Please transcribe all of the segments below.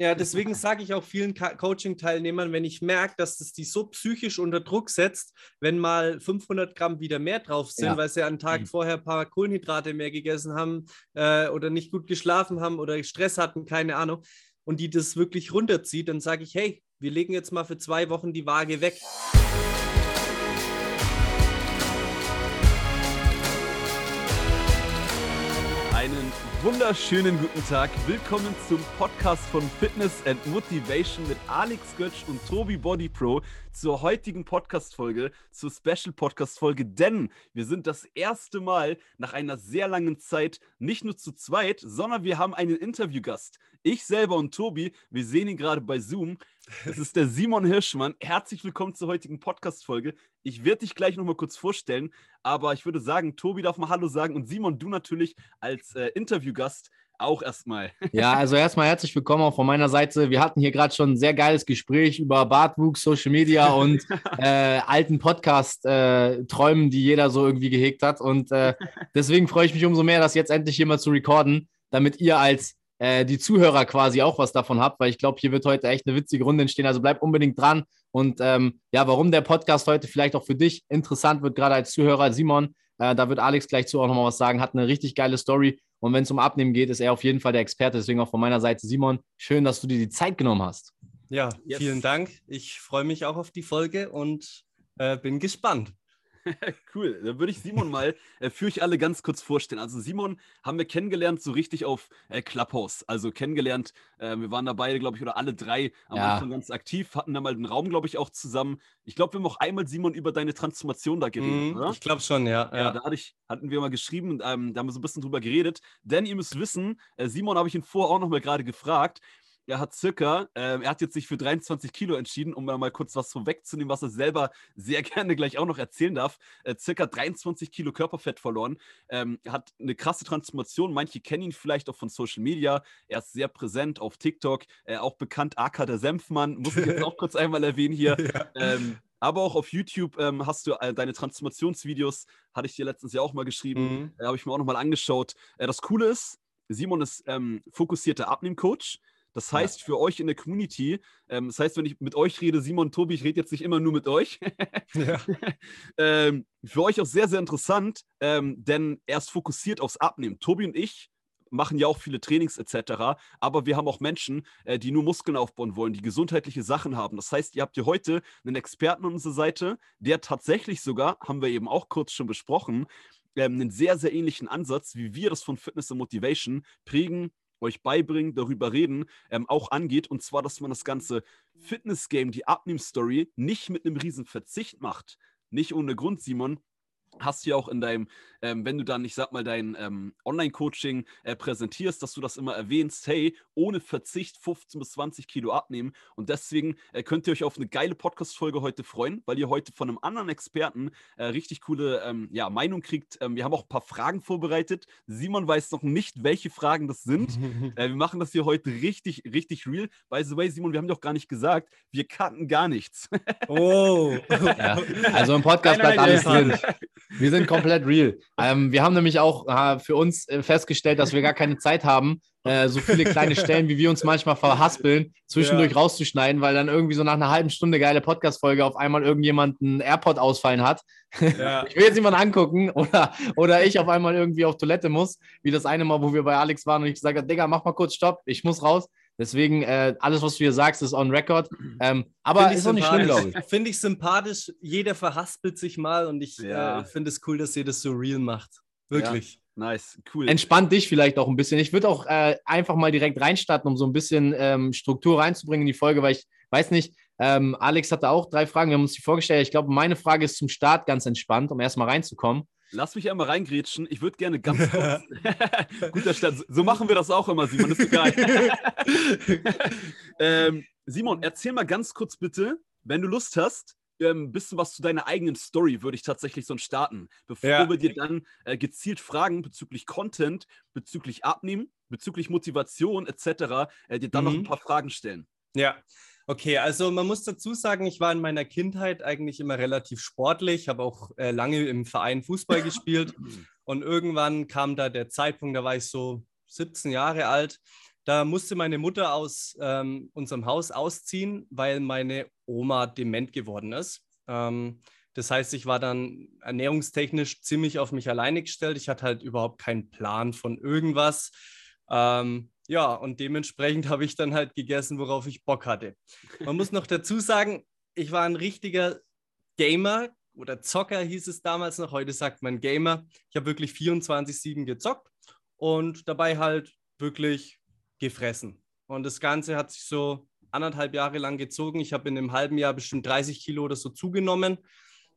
Ja, deswegen sage ich auch vielen Coaching-Teilnehmern, wenn ich merke, dass das die so psychisch unter Druck setzt, wenn mal 500 Gramm wieder mehr drauf sind, ja. weil sie einen Tag mhm. vorher ein paar Kohlenhydrate mehr gegessen haben äh, oder nicht gut geschlafen haben oder Stress hatten, keine Ahnung, und die das wirklich runterzieht, dann sage ich, hey, wir legen jetzt mal für zwei Wochen die Waage weg. Wunderschönen guten Tag. Willkommen zum Podcast von Fitness and Motivation mit Alex Götsch und Tobi Body Pro zur heutigen Podcast-Folge, zur Special-Podcast-Folge, denn wir sind das erste Mal nach einer sehr langen Zeit nicht nur zu zweit, sondern wir haben einen Interviewgast. Ich selber und Tobi, wir sehen ihn gerade bei Zoom. Es ist der Simon Hirschmann. Herzlich willkommen zur heutigen Podcast-Folge. Ich werde dich gleich nochmal kurz vorstellen, aber ich würde sagen, Tobi darf mal Hallo sagen und Simon, du natürlich als äh, Interviewgast auch erstmal. Ja, also erstmal herzlich willkommen auch von meiner Seite. Wir hatten hier gerade schon ein sehr geiles Gespräch über Bartwuchs, Social Media und äh, alten Podcast-Träumen, äh, die jeder so irgendwie gehegt hat. Und äh, deswegen freue ich mich umso mehr, das jetzt endlich hier mal zu recorden, damit ihr als äh, die Zuhörer quasi auch was davon habt, weil ich glaube, hier wird heute echt eine witzige Runde entstehen. Also bleib unbedingt dran. Und ähm, ja, warum der Podcast heute vielleicht auch für dich interessant wird, gerade als Zuhörer, Simon, äh, da wird Alex gleich zu auch nochmal was sagen, hat eine richtig geile Story und wenn es um Abnehmen geht, ist er auf jeden Fall der Experte. Deswegen auch von meiner Seite, Simon, schön, dass du dir die Zeit genommen hast. Ja, yes. vielen Dank. Ich freue mich auch auf die Folge und äh, bin gespannt. cool. Dann würde ich Simon mal äh, für euch alle ganz kurz vorstellen. Also Simon haben wir kennengelernt so richtig auf äh, Clubhouse. Also kennengelernt, äh, wir waren da beide, glaube ich, oder alle drei am ja. Anfang ganz aktiv, hatten da mal den Raum, glaube ich, auch zusammen. Ich glaube, wir haben auch einmal, Simon, über deine Transformation da geredet, mm, oder? Ich glaube schon, ja. Ja, ja. da ich, hatten wir mal geschrieben und ähm, da haben wir so ein bisschen drüber geredet. Denn ihr müsst wissen, äh, Simon habe ich ihn vorher auch noch mal gerade gefragt, er hat circa, äh, er hat jetzt sich für 23 Kilo entschieden, um mal kurz was vorwegzunehmen, was er selber sehr gerne gleich auch noch erzählen darf. Äh, circa 23 Kilo Körperfett verloren. Ähm, hat eine krasse Transformation. Manche kennen ihn vielleicht auch von Social Media. Er ist sehr präsent auf TikTok, äh, auch bekannt AK der Senfmann. Muss ich jetzt auch kurz einmal erwähnen hier. Ja. Ähm, aber auch auf YouTube ähm, hast du äh, deine Transformationsvideos, hatte ich dir letztens ja auch mal geschrieben, mhm. äh, habe ich mir auch nochmal angeschaut. Äh, das Coole ist, Simon ist ähm, fokussierter Abnehmcoach. Das heißt, für euch in der Community, ähm, das heißt, wenn ich mit euch rede, Simon, Tobi, ich rede jetzt nicht immer nur mit euch. ja. ähm, für euch auch sehr, sehr interessant, ähm, denn er ist fokussiert aufs Abnehmen. Tobi und ich machen ja auch viele Trainings etc. Aber wir haben auch Menschen, äh, die nur Muskeln aufbauen wollen, die gesundheitliche Sachen haben. Das heißt, ihr habt hier heute einen Experten an unserer Seite, der tatsächlich sogar, haben wir eben auch kurz schon besprochen, ähm, einen sehr, sehr ähnlichen Ansatz, wie wir das von Fitness und Motivation prägen, euch beibringen, darüber reden, ähm, auch angeht. Und zwar, dass man das ganze Fitness-Game, die Abnehm-Story, nicht mit einem riesen Verzicht macht. Nicht ohne Grund, Simon, hast du ja auch in deinem, ähm, wenn du dann, ich sag mal, dein ähm, Online-Coaching äh, präsentierst, dass du das immer erwähnst, hey, ohne Verzicht 15 bis 20 Kilo abnehmen. Und deswegen äh, könnt ihr euch auf eine geile Podcast-Folge heute freuen, weil ihr heute von einem anderen Experten äh, richtig coole ähm, ja, Meinung kriegt. Ähm, wir haben auch ein paar Fragen vorbereitet. Simon weiß noch nicht, welche Fragen das sind. Äh, wir machen das hier heute richtig, richtig real. By the way, Simon, wir haben doch gar nicht gesagt, wir kannten gar nichts. oh. ja, also im Podcast bleibt alles drin. Wir sind komplett real. Ähm, wir haben nämlich auch äh, für uns äh, festgestellt, dass wir gar keine Zeit haben, äh, so viele kleine Stellen, wie wir uns manchmal verhaspeln, zwischendurch ja. rauszuschneiden, weil dann irgendwie so nach einer halben Stunde geile Podcast-Folge auf einmal irgendjemand einen AirPod ausfallen hat. Ja. Ich will jetzt jemanden angucken oder, oder ich auf einmal irgendwie auf Toilette muss, wie das eine Mal, wo wir bei Alex waren und ich gesagt habe, Digga, mach mal kurz Stopp, ich muss raus. Deswegen, äh, alles, was du hier sagst, ist on record. Ähm, aber ist auch nicht schlimm, glaube ich. Finde ich sympathisch. Jeder verhaspelt sich mal und ich ja. äh, finde es cool, dass ihr das so real macht. Wirklich. Ja. Nice, cool. Entspannt dich vielleicht auch ein bisschen. Ich würde auch äh, einfach mal direkt reinstarten, um so ein bisschen ähm, Struktur reinzubringen in die Folge, weil ich weiß nicht, ähm, Alex hatte auch drei Fragen. Wir haben uns die vorgestellt. Ich glaube, meine Frage ist zum Start ganz entspannt, um erstmal reinzukommen. Lass mich einmal reingrätschen. Ich würde gerne ganz kurz. Guter Start. So machen wir das auch immer, Simon. Das ist geil. ähm, Simon, erzähl mal ganz kurz bitte, wenn du Lust hast, ein ähm, bisschen was zu deiner eigenen Story würde ich tatsächlich so starten, bevor ja. wir dir dann äh, gezielt Fragen bezüglich Content, bezüglich Abnehmen, bezüglich Motivation etc. Äh, dir dann mhm. noch ein paar Fragen stellen. Ja, Okay, also man muss dazu sagen, ich war in meiner Kindheit eigentlich immer relativ sportlich, habe auch äh, lange im Verein Fußball gespielt und irgendwann kam da der Zeitpunkt, da war ich so 17 Jahre alt, Da musste meine Mutter aus ähm, unserem Haus ausziehen, weil meine Oma dement geworden ist. Ähm, das heißt, ich war dann ernährungstechnisch ziemlich auf mich alleine gestellt. Ich hatte halt überhaupt keinen Plan von irgendwas. Ähm, ja, und dementsprechend habe ich dann halt gegessen, worauf ich Bock hatte. Man muss noch dazu sagen, ich war ein richtiger Gamer oder Zocker hieß es damals noch. Heute sagt man Gamer. Ich habe wirklich 24-7 gezockt und dabei halt wirklich gefressen. Und das Ganze hat sich so anderthalb Jahre lang gezogen. Ich habe in einem halben Jahr bestimmt 30 Kilo oder so zugenommen.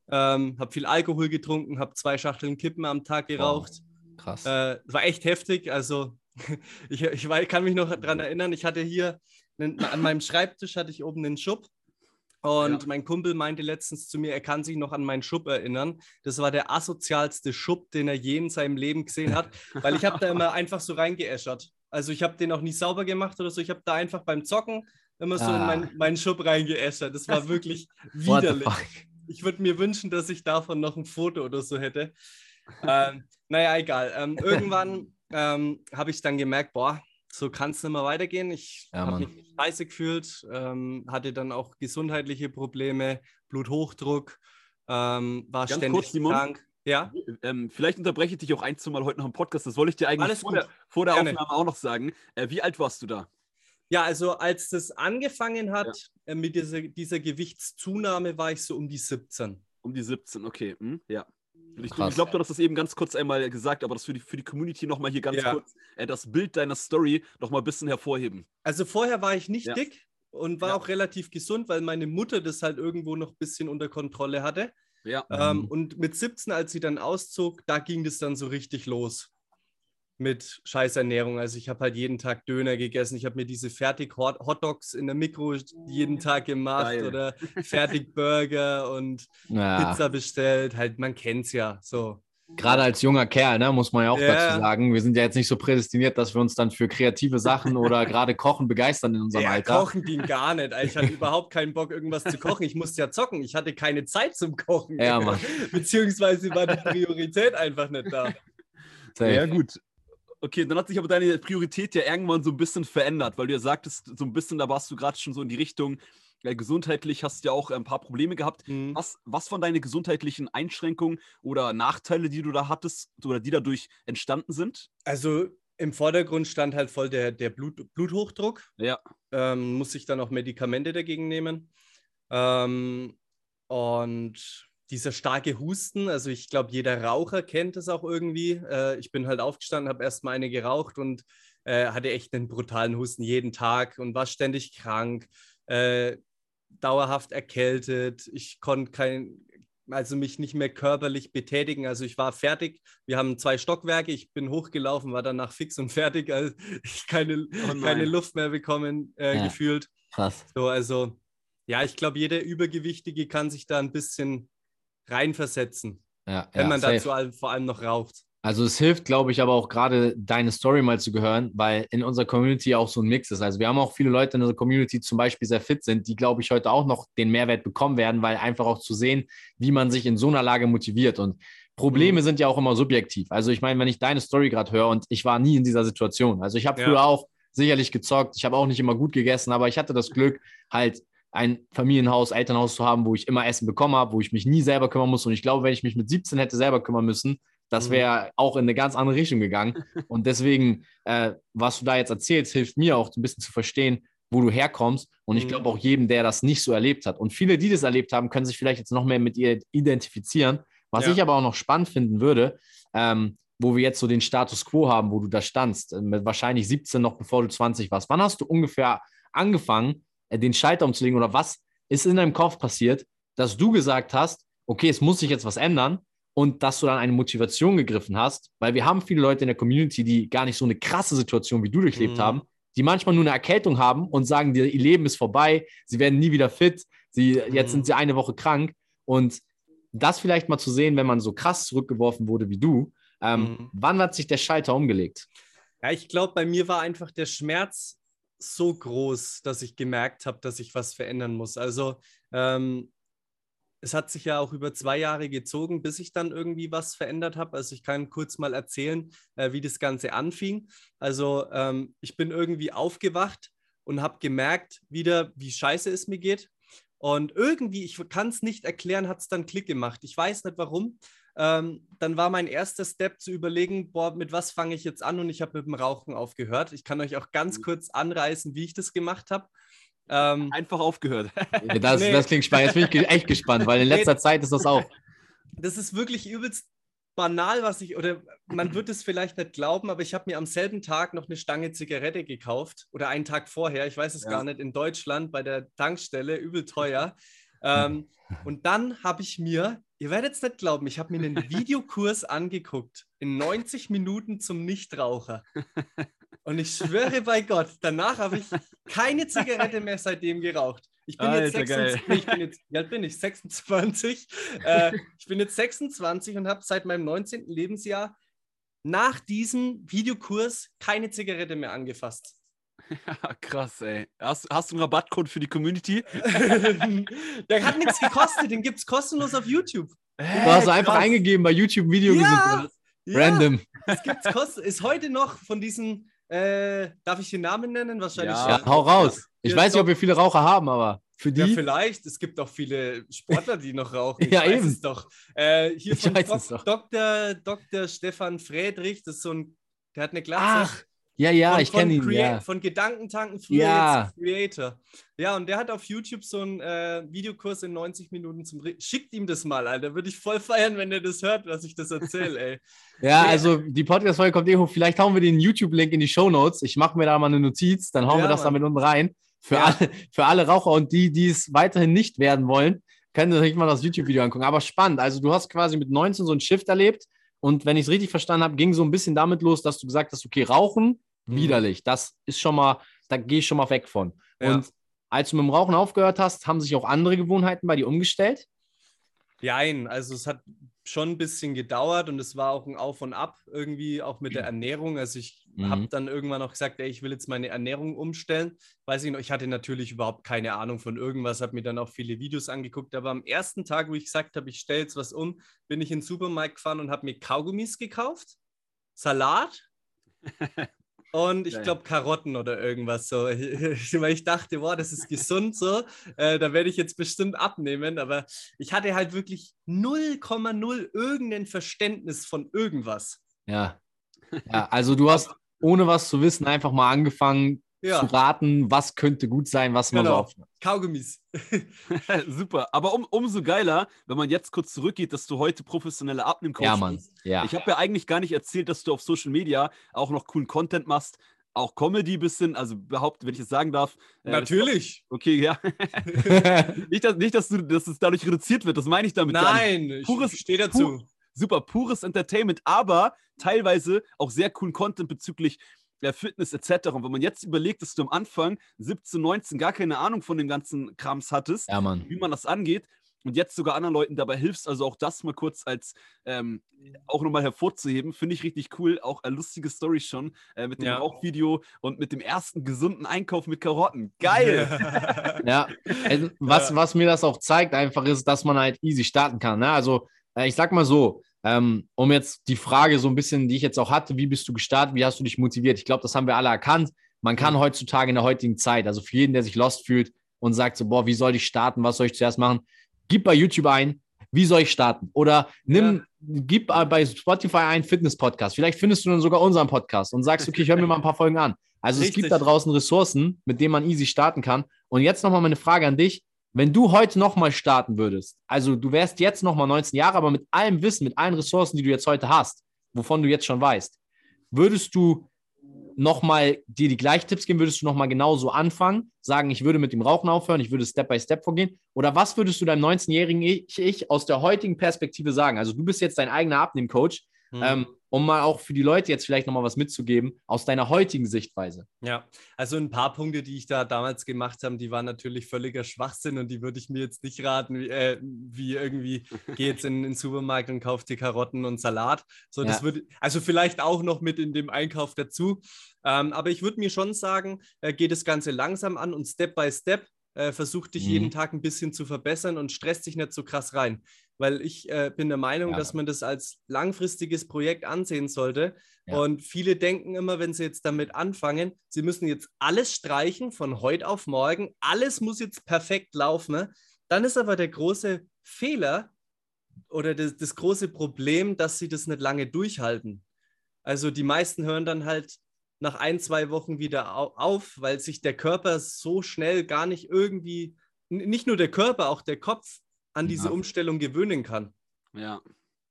Ähm, habe viel Alkohol getrunken, habe zwei Schachteln Kippen am Tag geraucht. Wow. Krass. Äh, war echt heftig. Also ich, ich, ich kann mich noch daran erinnern, ich hatte hier einen, an meinem Schreibtisch hatte ich oben einen Schub. Und ja. mein Kumpel meinte letztens zu mir, er kann sich noch an meinen Schub erinnern. Das war der asozialste Schub, den er je in seinem Leben gesehen hat, weil ich habe da immer einfach so reingeäschert. Also ich habe den auch nie sauber gemacht oder so. Ich habe da einfach beim Zocken immer so ah. in meinen, meinen Schub reingeäschert. Das war wirklich widerlich. Ich würde mir wünschen, dass ich davon noch ein Foto oder so hätte. ähm, naja, egal. Ähm, irgendwann ähm, habe ich dann gemerkt, boah, so kann es nicht mehr weitergehen. Ich ja, habe mich scheiße gefühlt, ähm, hatte dann auch gesundheitliche Probleme, Bluthochdruck, ähm, war Ganz ständig kurz, krank. Ja. Ähm, vielleicht unterbreche ich dich auch ein, zwei Mal heute noch im Podcast. Das wollte ich dir eigentlich vor der, vor der, Aufnahme auch noch sagen. Äh, wie alt warst du da? Ja, also als das angefangen hat ja. äh, mit dieser, dieser Gewichtszunahme, war ich so um die 17. Um die 17, okay. Hm? Ja. Ich, ich glaube, du hast das eben ganz kurz einmal gesagt, aber das für die, für die Community nochmal hier ganz ja. kurz, äh, das Bild deiner Story nochmal ein bisschen hervorheben. Also vorher war ich nicht ja. dick und war ja. auch relativ gesund, weil meine Mutter das halt irgendwo noch ein bisschen unter Kontrolle hatte. Ja. Ähm, mhm. Und mit 17, als sie dann auszog, da ging das dann so richtig los mit Scheißernährung. Also ich habe halt jeden Tag Döner gegessen. Ich habe mir diese fertig Hotdogs in der Mikro jeden Tag gemacht Geil. oder fertig Burger und ja. Pizza bestellt. Halt, man kennt es ja so. Gerade als junger Kerl, ne, muss man ja auch ja. dazu sagen, wir sind ja jetzt nicht so prädestiniert, dass wir uns dann für kreative Sachen oder gerade Kochen begeistern in unserem ja, Alter. Kochen ging gar nicht. Ich hatte überhaupt keinen Bock, irgendwas zu kochen. Ich musste ja zocken. Ich hatte keine Zeit zum Kochen. Ja, Mann. Beziehungsweise war die Priorität einfach nicht da. Ja, gut. Okay, dann hat sich aber deine Priorität ja irgendwann so ein bisschen verändert, weil du ja sagtest, so ein bisschen, da warst du gerade schon so in die Richtung, ja, gesundheitlich hast du ja auch ein paar Probleme gehabt. Mhm. Was, was von deinen gesundheitlichen Einschränkungen oder Nachteile, die du da hattest oder die dadurch entstanden sind? Also im Vordergrund stand halt voll der, der Blut, Bluthochdruck. Ja. Ähm, muss ich dann auch Medikamente dagegen nehmen. Ähm, und dieser starke Husten, also ich glaube, jeder Raucher kennt es auch irgendwie. Äh, ich bin halt aufgestanden, habe erstmal eine geraucht und äh, hatte echt einen brutalen Husten jeden Tag und war ständig krank, äh, dauerhaft erkältet. Ich konnte kein, also mich nicht mehr körperlich betätigen. Also ich war fertig. Wir haben zwei Stockwerke. Ich bin hochgelaufen, war danach fix und fertig, als ich keine, oh keine Luft mehr bekommen äh, ja, gefühlt. Krass. So, also ja, ich glaube, jeder Übergewichtige kann sich da ein bisschen reinversetzen, ja, wenn ja, man safe. dazu vor allem noch raucht. Also es hilft, glaube ich, aber auch gerade deine Story mal zu gehören, weil in unserer Community auch so ein Mix ist. Also wir haben auch viele Leute in unserer Community zum Beispiel sehr fit sind, die, glaube ich, heute auch noch den Mehrwert bekommen werden, weil einfach auch zu sehen, wie man sich in so einer Lage motiviert. Und Probleme mhm. sind ja auch immer subjektiv. Also ich meine, wenn ich deine Story gerade höre und ich war nie in dieser Situation. Also ich habe ja. früher auch sicherlich gezockt, ich habe auch nicht immer gut gegessen, aber ich hatte das Glück, halt ein Familienhaus, Elternhaus zu haben, wo ich immer Essen bekommen habe, wo ich mich nie selber kümmern muss. Und ich glaube, wenn ich mich mit 17 hätte selber kümmern müssen, das mhm. wäre auch in eine ganz andere Richtung gegangen. Und deswegen, äh, was du da jetzt erzählst, hilft mir auch ein bisschen zu verstehen, wo du herkommst. Und ich glaube mhm. auch jedem, der das nicht so erlebt hat. Und viele, die das erlebt haben, können sich vielleicht jetzt noch mehr mit ihr identifizieren. Was ja. ich aber auch noch spannend finden würde, ähm, wo wir jetzt so den Status quo haben, wo du da standst, äh, mit wahrscheinlich 17 noch bevor du 20 warst. Wann hast du ungefähr angefangen, den Schalter umzulegen oder was ist in deinem Kopf passiert, dass du gesagt hast, okay, es muss sich jetzt was ändern und dass du dann eine Motivation gegriffen hast, weil wir haben viele Leute in der Community, die gar nicht so eine krasse Situation wie du durchlebt mhm. haben, die manchmal nur eine Erkältung haben und sagen, ihr Leben ist vorbei, sie werden nie wieder fit, sie, mhm. jetzt sind sie eine Woche krank und das vielleicht mal zu sehen, wenn man so krass zurückgeworfen wurde wie du, ähm, mhm. wann hat sich der Schalter umgelegt? Ja, ich glaube, bei mir war einfach der Schmerz so groß, dass ich gemerkt habe, dass ich was verändern muss. Also ähm, es hat sich ja auch über zwei Jahre gezogen, bis ich dann irgendwie was verändert habe. Also ich kann kurz mal erzählen, äh, wie das Ganze anfing. Also ähm, ich bin irgendwie aufgewacht und habe gemerkt wieder, wie scheiße es mir geht. Und irgendwie, ich kann es nicht erklären, hat es dann Klick gemacht. Ich weiß nicht warum. Ähm, dann war mein erster Step zu überlegen, boah, mit was fange ich jetzt an? Und ich habe mit dem Rauchen aufgehört. Ich kann euch auch ganz mhm. kurz anreißen, wie ich das gemacht habe. Ähm, Einfach aufgehört. das, nee. das klingt spannend. Jetzt bin ich echt gespannt, weil in letzter nee. Zeit ist das auch. Das ist wirklich übelst banal, was ich, oder man wird es vielleicht nicht glauben, aber ich habe mir am selben Tag noch eine Stange Zigarette gekauft oder einen Tag vorher, ich weiß es ja. gar nicht, in Deutschland bei der Tankstelle, übel teuer. Ähm, und dann habe ich mir, ihr werdet es nicht glauben, ich habe mir einen Videokurs angeguckt in 90 Minuten zum Nichtraucher. Und ich schwöre bei Gott, danach habe ich keine Zigarette mehr seitdem geraucht. Ich bin Alter, jetzt 26, ich bin jetzt, wie alt bin ich? 26. Äh, ich bin jetzt 26 und habe seit meinem 19. Lebensjahr nach diesem Videokurs keine Zigarette mehr angefasst. Ja, krass, ey. Hast, hast du einen Rabattcode für die Community? Der hat nichts gekostet, den gibt es kostenlos auf YouTube. Du hast krass. einfach eingegeben bei YouTube Video ja, ja, Random. Es gibt's kosten, ist heute noch von diesen äh, darf ich den Namen nennen? Wahrscheinlich. Ja, ja hau raus. Ich weiß nicht, ob wir viele Raucher haben, aber für die. Ja, vielleicht. Es gibt auch viele Sportler, die noch rauchen. Ich ja, eben. Es doch. Äh, hier ich von Dok Dr. Dr. Stefan Friedrich, das ist so ein, der hat eine Glatze. Ach, ja, ja, von, ich kenne ihn. Ja. Von Gedankentanken früher ja. jetzt Creator. Ja, und der hat auf YouTube so einen äh, Videokurs in 90 Minuten zum Re Schickt ihm das mal, Alter. Würde ich voll feiern, wenn er das hört, was ich das erzähle, ey. ja, also die Podcast-Folge kommt eh hoch. Vielleicht hauen wir den YouTube-Link in die Show Notes. Ich mache mir da mal eine Notiz, dann hauen ja, wir das Mann. da mit unten rein. Für, ja. alle, für alle Raucher und die, die es weiterhin nicht werden wollen, können sich mal das YouTube-Video angucken. Aber spannend. Also, du hast quasi mit 19 so einen Shift erlebt. Und wenn ich es richtig verstanden habe, ging so ein bisschen damit los, dass du gesagt hast, okay, Rauchen. Widerlich. Das ist schon mal, da gehe ich schon mal weg von. Ja. Und als du mit dem Rauchen aufgehört hast, haben sich auch andere Gewohnheiten bei dir umgestellt? Nein, also es hat schon ein bisschen gedauert und es war auch ein Auf und Ab irgendwie auch mit der Ernährung. Also ich mhm. habe dann irgendwann auch gesagt, ey, ich will jetzt meine Ernährung umstellen. Weiß ich noch, ich hatte natürlich überhaupt keine Ahnung von irgendwas, habe mir dann auch viele Videos angeguckt. Aber am ersten Tag, wo ich gesagt habe, ich stelle jetzt was um, bin ich in den Supermarkt gefahren und habe mir Kaugummis gekauft, Salat und ich glaube Karotten oder irgendwas so. Weil ich dachte, boah, das ist gesund so, äh, da werde ich jetzt bestimmt abnehmen. Aber ich hatte halt wirklich 0,0 irgendein Verständnis von irgendwas. Ja. ja. Also du hast ohne was zu wissen einfach mal angefangen, ja. zu raten, was könnte gut sein, was man genau. so auf. Kaugummis. Super. Aber um, umso geiler, wenn man jetzt kurz zurückgeht, dass du heute professionelle Abnehmcoach ja, Mann. bist. Ja. Ich habe ja eigentlich gar nicht erzählt, dass du auf Social Media auch noch coolen Content machst. Auch Comedy bisschen, also behaupten, wenn ich es sagen darf. Äh, Natürlich. Das, okay, ja. nicht, dass, nicht dass, du, dass es dadurch reduziert wird, das meine ich damit. Nein, pures, ich stehe dazu. Pur, super, pures Entertainment, aber teilweise auch sehr coolen Content bezüglich ja, Fitness etc. Und wenn man jetzt überlegt, dass du am Anfang 17, 19 gar keine Ahnung von dem ganzen Krams hattest, ja, wie man das angeht und jetzt sogar anderen Leuten dabei hilfst, also auch das mal kurz als ähm, auch nochmal hervorzuheben, finde ich richtig cool. Auch eine lustige Story schon äh, mit dem ja. Rauchvideo und mit dem ersten gesunden Einkauf mit Karotten. Geil! ja, also, was, ja. was mir das auch zeigt, einfach ist, dass man halt easy starten kann. Ne? Also, äh, ich sag mal so, ähm, um jetzt die Frage so ein bisschen, die ich jetzt auch hatte, wie bist du gestartet, wie hast du dich motiviert? Ich glaube, das haben wir alle erkannt. Man kann heutzutage in der heutigen Zeit, also für jeden, der sich lost fühlt und sagt so, boah, wie soll ich starten, was soll ich zuerst machen? Gib bei YouTube ein, wie soll ich starten? Oder nimm, ja. gib bei Spotify ein Fitness-Podcast. Vielleicht findest du dann sogar unseren Podcast und sagst, okay, ich höre mir mal ein paar Folgen an. Also Richtig. es gibt da draußen Ressourcen, mit denen man easy starten kann. Und jetzt nochmal meine Frage an dich. Wenn du heute nochmal starten würdest, also du wärst jetzt nochmal 19 Jahre, aber mit allem Wissen, mit allen Ressourcen, die du jetzt heute hast, wovon du jetzt schon weißt, würdest du nochmal dir die gleichen Tipps geben? Würdest du nochmal genauso anfangen? Sagen, ich würde mit dem Rauchen aufhören, ich würde Step by Step vorgehen? Oder was würdest du deinem 19-jährigen ich, ich, aus der heutigen Perspektive sagen? Also du bist jetzt dein eigener Abnehmcoach. Mhm. Ähm, um mal auch für die Leute jetzt vielleicht nochmal was mitzugeben aus deiner heutigen Sichtweise. Ja, also ein paar Punkte, die ich da damals gemacht habe, die waren natürlich völliger Schwachsinn und die würde ich mir jetzt nicht raten, wie, äh, wie irgendwie, geh jetzt in, in, den Supermarkt und kauf dir Karotten und Salat. So, das ja. würde, also vielleicht auch noch mit in dem Einkauf dazu. Ähm, aber ich würde mir schon sagen, äh, geh das Ganze langsam an und Step by Step äh, versuch dich mhm. jeden Tag ein bisschen zu verbessern und stresst dich nicht so krass rein. Weil ich äh, bin der Meinung, ja. dass man das als langfristiges Projekt ansehen sollte. Ja. Und viele denken immer, wenn sie jetzt damit anfangen, sie müssen jetzt alles streichen von heute auf morgen, alles muss jetzt perfekt laufen. Dann ist aber der große Fehler oder das, das große Problem, dass sie das nicht lange durchhalten. Also die meisten hören dann halt nach ein, zwei Wochen wieder auf, weil sich der Körper so schnell gar nicht irgendwie, nicht nur der Körper, auch der Kopf an diese ja. Umstellung gewöhnen kann. Ja.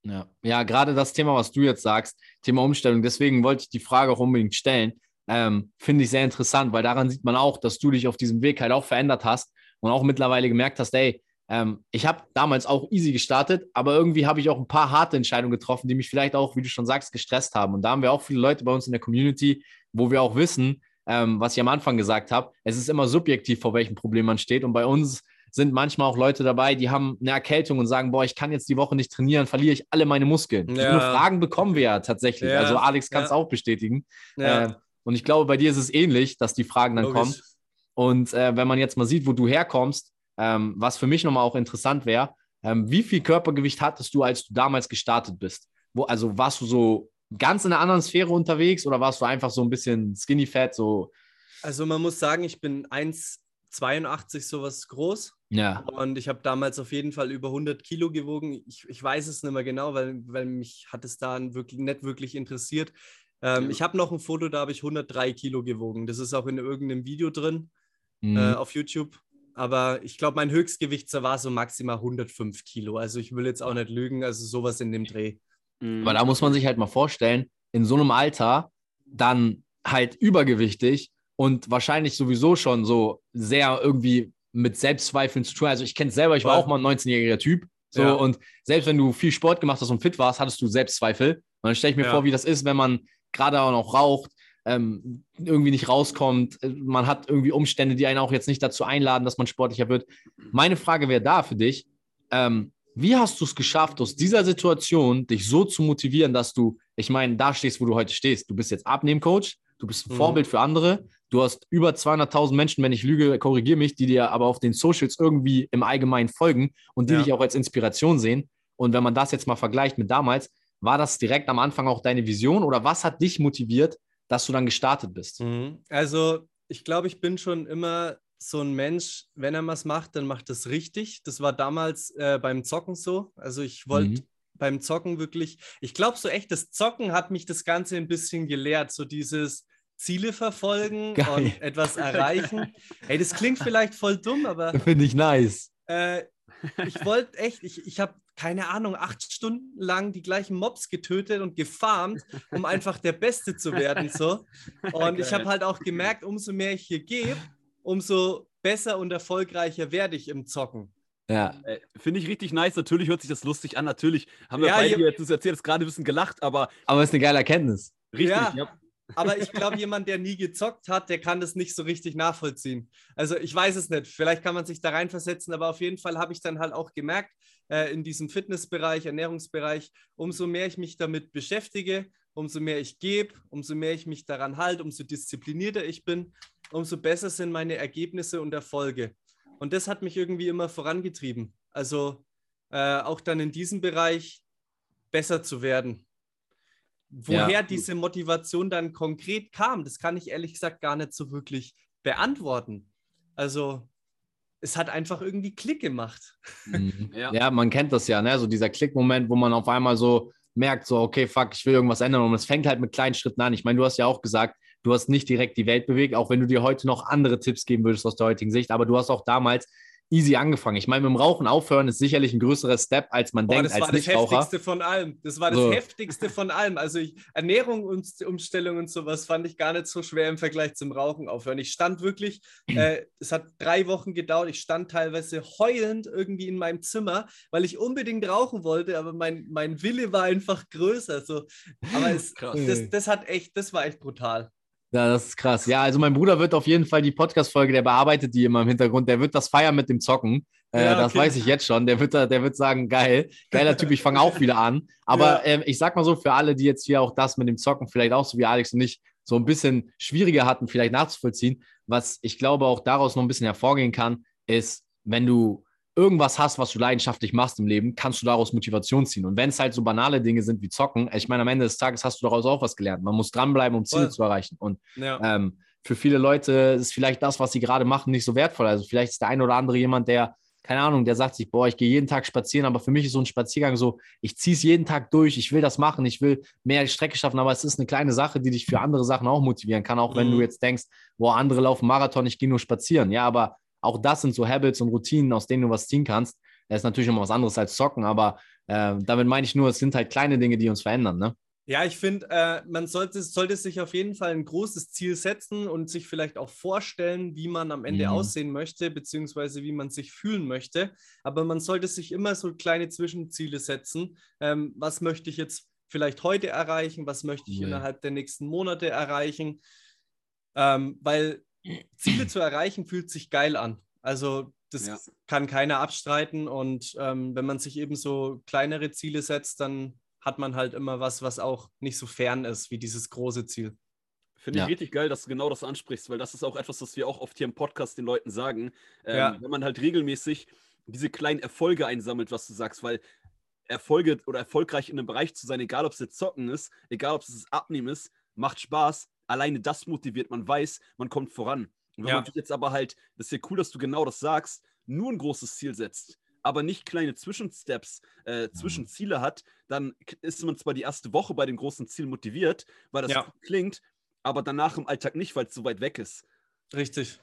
Ja, ja gerade das Thema, was du jetzt sagst, Thema Umstellung, deswegen wollte ich die Frage auch unbedingt stellen. Ähm, Finde ich sehr interessant, weil daran sieht man auch, dass du dich auf diesem Weg halt auch verändert hast und auch mittlerweile gemerkt hast, ey, ähm, ich habe damals auch easy gestartet, aber irgendwie habe ich auch ein paar harte Entscheidungen getroffen, die mich vielleicht auch, wie du schon sagst, gestresst haben. Und da haben wir auch viele Leute bei uns in der Community, wo wir auch wissen, ähm, was ich am Anfang gesagt habe, es ist immer subjektiv, vor welchem Problem man steht. Und bei uns sind manchmal auch Leute dabei, die haben eine Erkältung und sagen, boah, ich kann jetzt die Woche nicht trainieren, verliere ich alle meine Muskeln. Ja. So Fragen bekommen wir ja tatsächlich. Ja. Also Alex kann es ja. auch bestätigen. Äh, und ich glaube, bei dir ist es ähnlich, dass die Fragen dann Logisch. kommen. Und äh, wenn man jetzt mal sieht, wo du herkommst, ähm, was für mich nochmal auch interessant wäre, ähm, wie viel Körpergewicht hattest du, als du damals gestartet bist? Wo, also warst du so ganz in einer anderen Sphäre unterwegs oder warst du einfach so ein bisschen skinny fat? So? Also man muss sagen, ich bin 1,82 sowas groß. Ja. Und ich habe damals auf jeden Fall über 100 Kilo gewogen. Ich, ich weiß es nicht mehr genau, weil, weil mich hat es da wirklich, nicht wirklich interessiert. Ähm, ja. Ich habe noch ein Foto, da habe ich 103 Kilo gewogen. Das ist auch in irgendeinem Video drin mhm. äh, auf YouTube. Aber ich glaube, mein Höchstgewicht war so maximal 105 Kilo. Also ich will jetzt auch nicht lügen, also sowas in dem Dreh. Mhm. Aber da muss man sich halt mal vorstellen, in so einem Alter dann halt übergewichtig und wahrscheinlich sowieso schon so sehr irgendwie mit Selbstzweifeln zu tun. Also ich kenne es selber, ich war auch mal ein 19-jähriger Typ. So, ja. und selbst wenn du viel Sport gemacht hast und fit warst, hattest du Selbstzweifel. Und dann stelle ich mir ja. vor, wie das ist, wenn man gerade auch noch raucht, ähm, irgendwie nicht rauskommt. Man hat irgendwie Umstände, die einen auch jetzt nicht dazu einladen, dass man sportlicher wird. Meine Frage wäre da für dich. Ähm, wie hast du es geschafft, aus dieser Situation dich so zu motivieren, dass du, ich meine, da stehst, wo du heute stehst. Du bist jetzt Abnehmcoach, du bist ein mhm. Vorbild für andere. Du hast über 200.000 Menschen, wenn ich lüge, korrigiere mich, die dir aber auf den Socials irgendwie im Allgemeinen folgen und die ja. dich auch als Inspiration sehen. Und wenn man das jetzt mal vergleicht mit damals, war das direkt am Anfang auch deine Vision oder was hat dich motiviert, dass du dann gestartet bist? Mhm. Also ich glaube, ich bin schon immer so ein Mensch, wenn er was macht, dann macht es richtig. Das war damals äh, beim Zocken so. Also ich wollte mhm. beim Zocken wirklich, ich glaube so echt, das Zocken hat mich das Ganze ein bisschen gelehrt, so dieses Ziele verfolgen Geil. und etwas erreichen. hey, das klingt vielleicht voll dumm, aber... Finde ich nice. Äh, ich wollte echt, ich, ich habe keine Ahnung, acht Stunden lang die gleichen Mobs getötet und gefarmt, um einfach der Beste zu werden. So. Und ich habe halt auch gemerkt, umso mehr ich hier gebe, umso besser und erfolgreicher werde ich im Zocken. Ja. Äh, Finde ich richtig nice. Natürlich hört sich das lustig an. Natürlich haben wir ja, beide jetzt das erzählt, gerade ein bisschen gelacht, aber. Aber es ist eine geile Erkenntnis. Richtig, ja. Aber ich glaube, jemand, der nie gezockt hat, der kann das nicht so richtig nachvollziehen. Also ich weiß es nicht. Vielleicht kann man sich da reinversetzen, aber auf jeden Fall habe ich dann halt auch gemerkt, äh, in diesem Fitnessbereich, Ernährungsbereich, umso mehr ich mich damit beschäftige, umso mehr ich gebe, umso mehr ich mich daran halte, umso disziplinierter ich bin, umso besser sind meine Ergebnisse und Erfolge. Und das hat mich irgendwie immer vorangetrieben. Also äh, auch dann in diesem Bereich besser zu werden. Woher ja. diese Motivation dann konkret kam, das kann ich ehrlich gesagt gar nicht so wirklich beantworten. Also es hat einfach irgendwie Klick gemacht. Mhm. Ja. ja. man kennt das ja, ne? So dieser Klickmoment, wo man auf einmal so merkt, so, okay, fuck, ich will irgendwas ändern. Und es fängt halt mit kleinen Schritten an. Ich meine, du hast ja auch gesagt, du hast nicht direkt die Welt bewegt, auch wenn du dir heute noch andere Tipps geben würdest aus der heutigen Sicht. Aber du hast auch damals easy angefangen. Ich meine, mit dem Rauchen aufhören ist sicherlich ein größerer Step, als man Boah, denkt. Das war das Heftigste von allem. Das war das so. Heftigste von allem. Also ich, Ernährung und Umstellung und sowas fand ich gar nicht so schwer im Vergleich zum Rauchen aufhören. Ich stand wirklich, äh, es hat drei Wochen gedauert. Ich stand teilweise heulend irgendwie in meinem Zimmer, weil ich unbedingt rauchen wollte, aber mein, mein Wille war einfach größer. So. Aber es, das, das hat echt, das war echt brutal. Ja, das ist krass. Ja, also mein Bruder wird auf jeden Fall die Podcast-Folge, der bearbeitet die immer im Hintergrund, der wird das feiern mit dem Zocken. Äh, ja, das weiß ich jetzt schon. Der wird, der wird sagen, geil, geiler Typ, ich fange auch wieder an. Aber ja. äh, ich sag mal so, für alle, die jetzt hier auch das mit dem Zocken vielleicht auch so wie Alex und ich so ein bisschen schwieriger hatten, vielleicht nachzuvollziehen, was ich glaube auch daraus noch ein bisschen hervorgehen kann, ist, wenn du irgendwas hast, was du leidenschaftlich machst im Leben, kannst du daraus Motivation ziehen. Und wenn es halt so banale Dinge sind wie Zocken, ich meine, am Ende des Tages hast du daraus auch was gelernt. Man muss dranbleiben, um Ziele Voll. zu erreichen. Und ja. ähm, für viele Leute ist vielleicht das, was sie gerade machen, nicht so wertvoll. Also vielleicht ist der eine oder andere jemand, der, keine Ahnung, der sagt sich, boah, ich gehe jeden Tag spazieren, aber für mich ist so ein Spaziergang so, ich ziehe es jeden Tag durch, ich will das machen, ich will mehr Strecke schaffen, aber es ist eine kleine Sache, die dich für andere Sachen auch motivieren kann, auch wenn mhm. du jetzt denkst, boah, andere laufen Marathon, ich gehe nur spazieren. Ja, aber auch das sind so Habits und Routinen, aus denen du was ziehen kannst. Das ist natürlich immer was anderes als Zocken, aber äh, damit meine ich nur, es sind halt kleine Dinge, die uns verändern, ne? Ja, ich finde, äh, man sollte, sollte sich auf jeden Fall ein großes Ziel setzen und sich vielleicht auch vorstellen, wie man am Ende mhm. aussehen möchte, beziehungsweise wie man sich fühlen möchte. Aber man sollte sich immer so kleine Zwischenziele setzen. Ähm, was möchte ich jetzt vielleicht heute erreichen? Was möchte ich nee. innerhalb der nächsten Monate erreichen? Ähm, weil Ziele zu erreichen fühlt sich geil an. Also das ja. kann keiner abstreiten. Und ähm, wenn man sich eben so kleinere Ziele setzt, dann hat man halt immer was, was auch nicht so fern ist wie dieses große Ziel. Finde ich richtig geil, dass du genau das ansprichst, weil das ist auch etwas, was wir auch oft hier im Podcast den Leuten sagen. Ähm, ja. Wenn man halt regelmäßig diese kleinen Erfolge einsammelt, was du sagst, weil Erfolge oder erfolgreich in einem Bereich zu sein, egal ob es jetzt Zocken ist, egal ob es das Abnehmen ist, macht Spaß, alleine das motiviert, man weiß, man kommt voran. Und wenn ja. man jetzt aber halt, das ist ja cool, dass du genau das sagst, nur ein großes Ziel setzt, aber nicht kleine Zwischensteps, äh, mhm. Zwischenziele hat, dann ist man zwar die erste Woche bei dem großen Ziel motiviert, weil das ja. klingt, aber danach im Alltag nicht, weil es so weit weg ist. Richtig.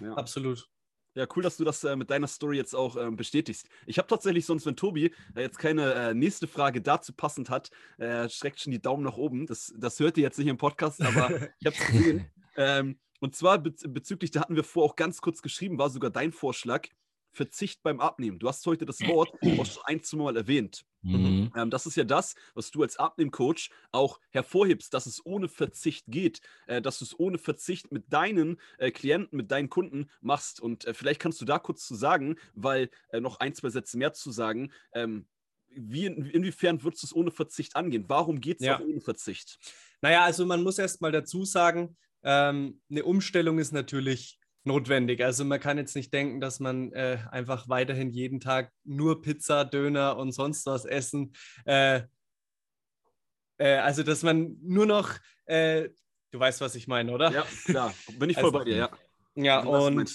Ja. Absolut. Ja, cool, dass du das äh, mit deiner Story jetzt auch äh, bestätigst. Ich habe tatsächlich sonst, wenn Tobi äh, jetzt keine äh, nächste Frage dazu passend hat, äh, streckt schon die Daumen nach oben. Das, das hört ihr jetzt nicht im Podcast, aber ich habe es gesehen. Ähm, und zwar bez bezüglich, da hatten wir vor auch ganz kurz geschrieben, war sogar dein Vorschlag, Verzicht beim Abnehmen. Du hast heute das Wort auch schon ein, zwei Mal erwähnt. Mhm. Ähm, das ist ja das, was du als Abnehmcoach auch hervorhebst, dass es ohne Verzicht geht, äh, dass du es ohne Verzicht mit deinen äh, Klienten, mit deinen Kunden machst. Und äh, vielleicht kannst du da kurz zu sagen, weil äh, noch ein, zwei Sätze mehr zu sagen. Ähm, wie, inwiefern würdest du es ohne Verzicht angehen? Warum geht es ja. auch ohne Verzicht? Naja, also man muss erst mal dazu sagen, ähm, eine Umstellung ist natürlich notwendig. Also man kann jetzt nicht denken, dass man äh, einfach weiterhin jeden Tag nur Pizza, Döner und sonst was essen. Äh, äh, also dass man nur noch, äh, du weißt, was ich meine, oder? Ja, klar, bin ich voll also, bei dir, ja. Ja, und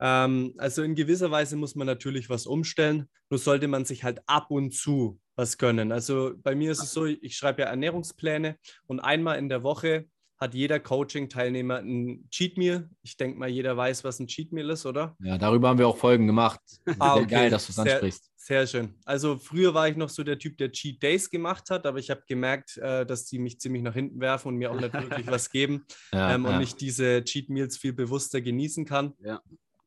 ähm, also in gewisser Weise muss man natürlich was umstellen, nur sollte man sich halt ab und zu was gönnen. Also bei mir ist es so, ich schreibe ja Ernährungspläne und einmal in der Woche hat jeder Coaching-Teilnehmer ein Cheat Meal. Ich denke mal, jeder weiß, was ein Cheat Meal ist, oder? Ja, darüber haben wir auch Folgen gemacht. Ah, okay. Geil, dass du es ansprichst. Sehr schön. Also früher war ich noch so der Typ, der Cheat Days gemacht hat, aber ich habe gemerkt, äh, dass die mich ziemlich nach hinten werfen und mir auch nicht wirklich was geben ja, ähm, ja. und ich diese Cheat Meals viel bewusster genießen kann. Ja,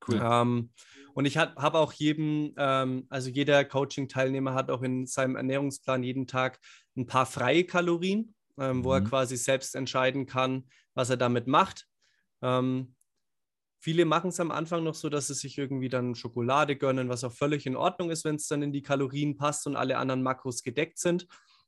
cool. Ähm, und ich habe auch jedem, ähm, also jeder Coaching-Teilnehmer hat auch in seinem Ernährungsplan jeden Tag ein paar freie Kalorien ähm, wo er mhm. quasi selbst entscheiden kann, was er damit macht. Ähm, viele machen es am Anfang noch so, dass sie sich irgendwie dann Schokolade gönnen, was auch völlig in Ordnung ist, wenn es dann in die Kalorien passt und alle anderen Makros gedeckt sind.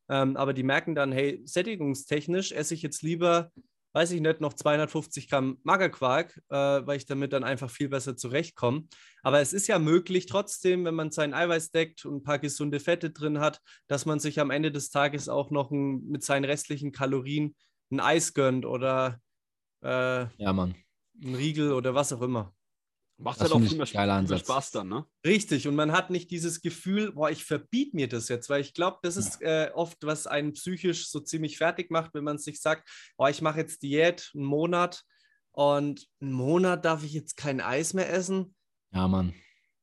Ähm, aber die merken dann, hey, sättigungstechnisch esse ich jetzt lieber weiß ich nicht, noch 250 Gramm Magerquark, äh, weil ich damit dann einfach viel besser zurechtkomme. Aber es ist ja möglich trotzdem, wenn man sein Eiweiß deckt und ein paar gesunde Fette drin hat, dass man sich am Ende des Tages auch noch ein, mit seinen restlichen Kalorien ein Eis gönnt oder äh, ja, Mann. ein Riegel oder was auch immer. Macht das halt auch viel mehr, viel Spaß dann, ne? Richtig, und man hat nicht dieses Gefühl, boah, ich verbiete mir das jetzt, weil ich glaube, das ist äh, oft, was einen psychisch so ziemlich fertig macht, wenn man sich sagt, boah, ich mache jetzt Diät einen Monat und einen Monat darf ich jetzt kein Eis mehr essen. Ja, Mann.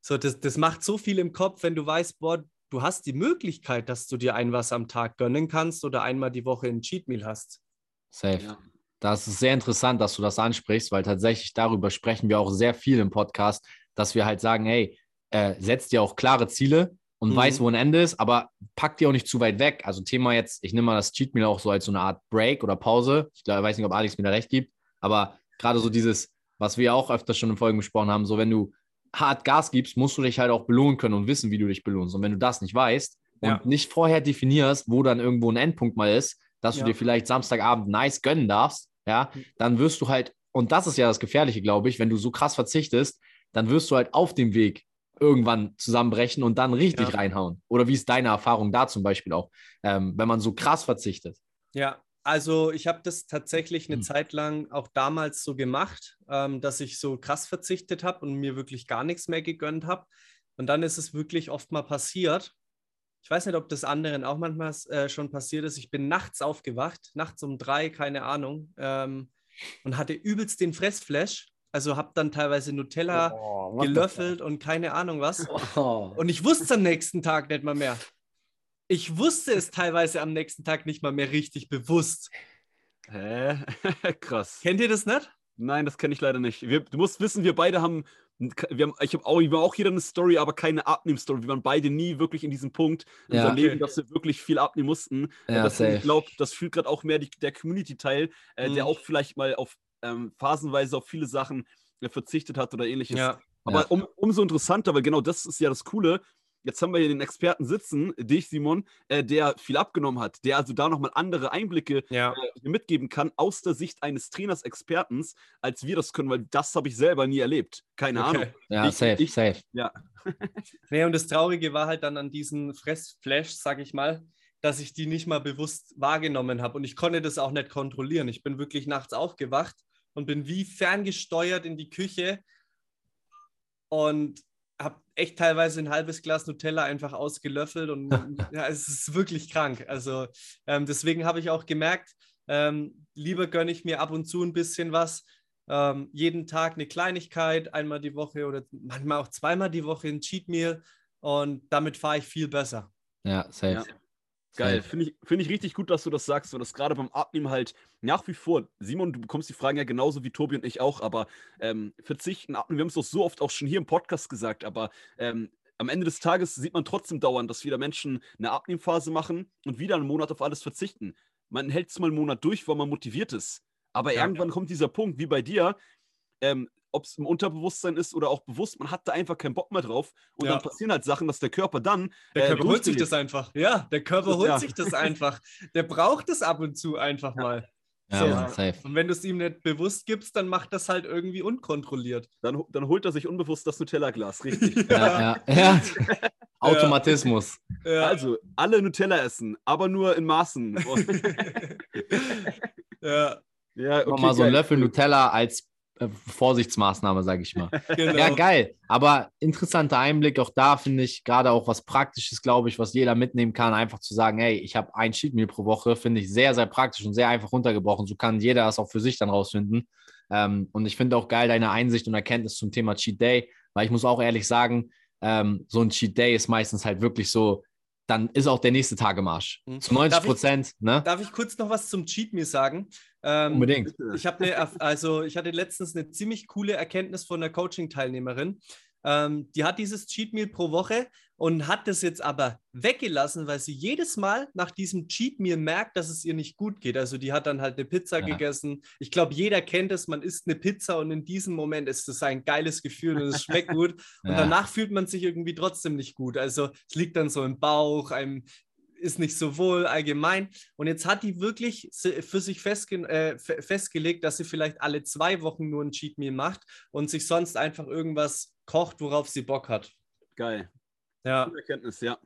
So, das, das macht so viel im Kopf, wenn du weißt, boah, du hast die Möglichkeit, dass du dir ein was am Tag gönnen kannst oder einmal die Woche ein Cheat Meal hast. Safe. Ja. Das ist sehr interessant, dass du das ansprichst, weil tatsächlich darüber sprechen wir auch sehr viel im Podcast, dass wir halt sagen, hey, äh, setzt dir auch klare Ziele und mhm. weiß, wo ein Ende ist, aber pack dir auch nicht zu weit weg. Also Thema jetzt, ich nehme mal das Cheat Meal auch so als so eine Art Break oder Pause. Ich glaub, weiß nicht, ob Alex mir da recht gibt, aber gerade so dieses, was wir auch öfter schon in Folgen besprochen haben, so wenn du hart Gas gibst, musst du dich halt auch belohnen können und wissen, wie du dich belohnst. Und wenn du das nicht weißt und ja. nicht vorher definierst, wo dann irgendwo ein Endpunkt mal ist, dass ja. du dir vielleicht Samstagabend nice gönnen darfst, ja, dann wirst du halt, und das ist ja das Gefährliche, glaube ich, wenn du so krass verzichtest, dann wirst du halt auf dem Weg irgendwann zusammenbrechen und dann richtig ja. reinhauen. Oder wie ist deine Erfahrung da zum Beispiel auch, ähm, wenn man so krass verzichtet? Ja, also ich habe das tatsächlich eine hm. Zeit lang auch damals so gemacht, ähm, dass ich so krass verzichtet habe und mir wirklich gar nichts mehr gegönnt habe. Und dann ist es wirklich oft mal passiert. Ich weiß nicht, ob das anderen auch manchmal äh, schon passiert ist. Ich bin nachts aufgewacht, nachts um drei, keine Ahnung, ähm, und hatte übelst den Fressflash also habe dann teilweise Nutella oh, gelöffelt und keine Ahnung was. Oh. Und ich wusste es am nächsten Tag nicht mal mehr. Ich wusste es teilweise am nächsten Tag nicht mal mehr richtig bewusst. Hä? Krass. Kennt ihr das nicht? Nein, das kenne ich leider nicht. Wir, du musst wissen, wir beide haben, wir haben ich habe auch, wir auch jeder eine Story, aber keine Abnehm-Story. Wir waren beide nie wirklich in diesem Punkt in ja. unserem Leben, dass wir wirklich viel abnehmen mussten. Ja, das, ich glaube, das fühlt gerade auch mehr die, der Community-Teil, äh, mhm. der auch vielleicht mal auf ähm, phasenweise auf viele Sachen äh, verzichtet hat oder ähnliches. Ja, Aber. Um, umso interessanter, weil genau das ist ja das Coole. Jetzt haben wir hier den Experten sitzen, dich, Simon, äh, der viel abgenommen hat, der also da nochmal andere Einblicke ja. äh, mitgeben kann aus der Sicht eines Trainers, Expertens, als wir das können, weil das habe ich selber nie erlebt. Keine okay. Ahnung. Ja, ich, safe, ich, safe. Ja. nee, und das Traurige war halt dann an diesen Fressflash, sag ich mal, dass ich die nicht mal bewusst wahrgenommen habe. Und ich konnte das auch nicht kontrollieren. Ich bin wirklich nachts aufgewacht und bin wie ferngesteuert in die Küche und habe echt teilweise ein halbes Glas Nutella einfach ausgelöffelt und ja, es ist wirklich krank. Also ähm, deswegen habe ich auch gemerkt, ähm, lieber gönne ich mir ab und zu ein bisschen was. Ähm, jeden Tag eine Kleinigkeit, einmal die Woche oder manchmal auch zweimal die Woche ein Cheat Meal und damit fahre ich viel besser. Ja, safe. Ja. Geil, finde ich, find ich richtig gut, dass du das sagst, weil das gerade beim Abnehmen halt nach wie vor, Simon, du bekommst die Fragen ja genauso wie Tobi und ich auch, aber ähm, verzichten, abnehmen, wir haben es doch so oft auch schon hier im Podcast gesagt, aber ähm, am Ende des Tages sieht man trotzdem dauernd, dass wieder Menschen eine Abnehmphase machen und wieder einen Monat auf alles verzichten. Man hält es mal einen Monat durch, weil man motiviert ist. Aber ja, irgendwann ja. kommt dieser Punkt, wie bei dir, ähm, ob es im Unterbewusstsein ist oder auch bewusst, man hat da einfach keinen Bock mehr drauf. Und ja. dann passieren halt Sachen, dass der Körper dann. Der äh, Körper holt sich das einfach. Ja, der Körper holt ja. sich das einfach. Der braucht es ab und zu einfach mal. Ja, so. Und wenn du es ihm nicht bewusst gibst, dann macht das halt irgendwie unkontrolliert. Dann, dann holt er sich unbewusst das Nutella-Glas, richtig. ja, ja, ja. Automatismus. Also, alle Nutella essen, aber nur in Maßen. ja. Ja, okay, mal so einen Löffel Nutella als äh, Vorsichtsmaßnahme, sage ich mal. Genau. Ja, geil. Aber interessanter Einblick auch da, finde ich, gerade auch was Praktisches, glaube ich, was jeder mitnehmen kann, einfach zu sagen, hey, ich habe ein Cheat Meal pro Woche, finde ich sehr, sehr praktisch und sehr einfach runtergebrochen. So kann jeder das auch für sich dann rausfinden. Ähm, und ich finde auch geil deine Einsicht und Erkenntnis zum Thema Cheat Day, weil ich muss auch ehrlich sagen, ähm, so ein Cheat Day ist meistens halt wirklich so, dann ist auch der nächste Tagemarsch. Mhm. Zu 90 Prozent. Ne? Darf ich kurz noch was zum Cheat Meal sagen? Ähm, Unbedingt. Ich habe eine, also ich hatte letztens eine ziemlich coole Erkenntnis von einer Coaching-Teilnehmerin. Ähm, die hat dieses Cheat Meal pro Woche und hat das jetzt aber weggelassen, weil sie jedes Mal nach diesem Cheat Meal merkt, dass es ihr nicht gut geht. Also die hat dann halt eine Pizza ja. gegessen. Ich glaube, jeder kennt es, man isst eine Pizza und in diesem Moment ist es ein geiles Gefühl und es schmeckt gut. Und ja. danach fühlt man sich irgendwie trotzdem nicht gut. Also es liegt dann so im Bauch, einem ist nicht so wohl allgemein. Und jetzt hat die wirklich für sich festge äh, festgelegt, dass sie vielleicht alle zwei Wochen nur ein Cheat Meal macht und sich sonst einfach irgendwas kocht, worauf sie Bock hat. Geil. Ja. Gute Erkenntnis, ja.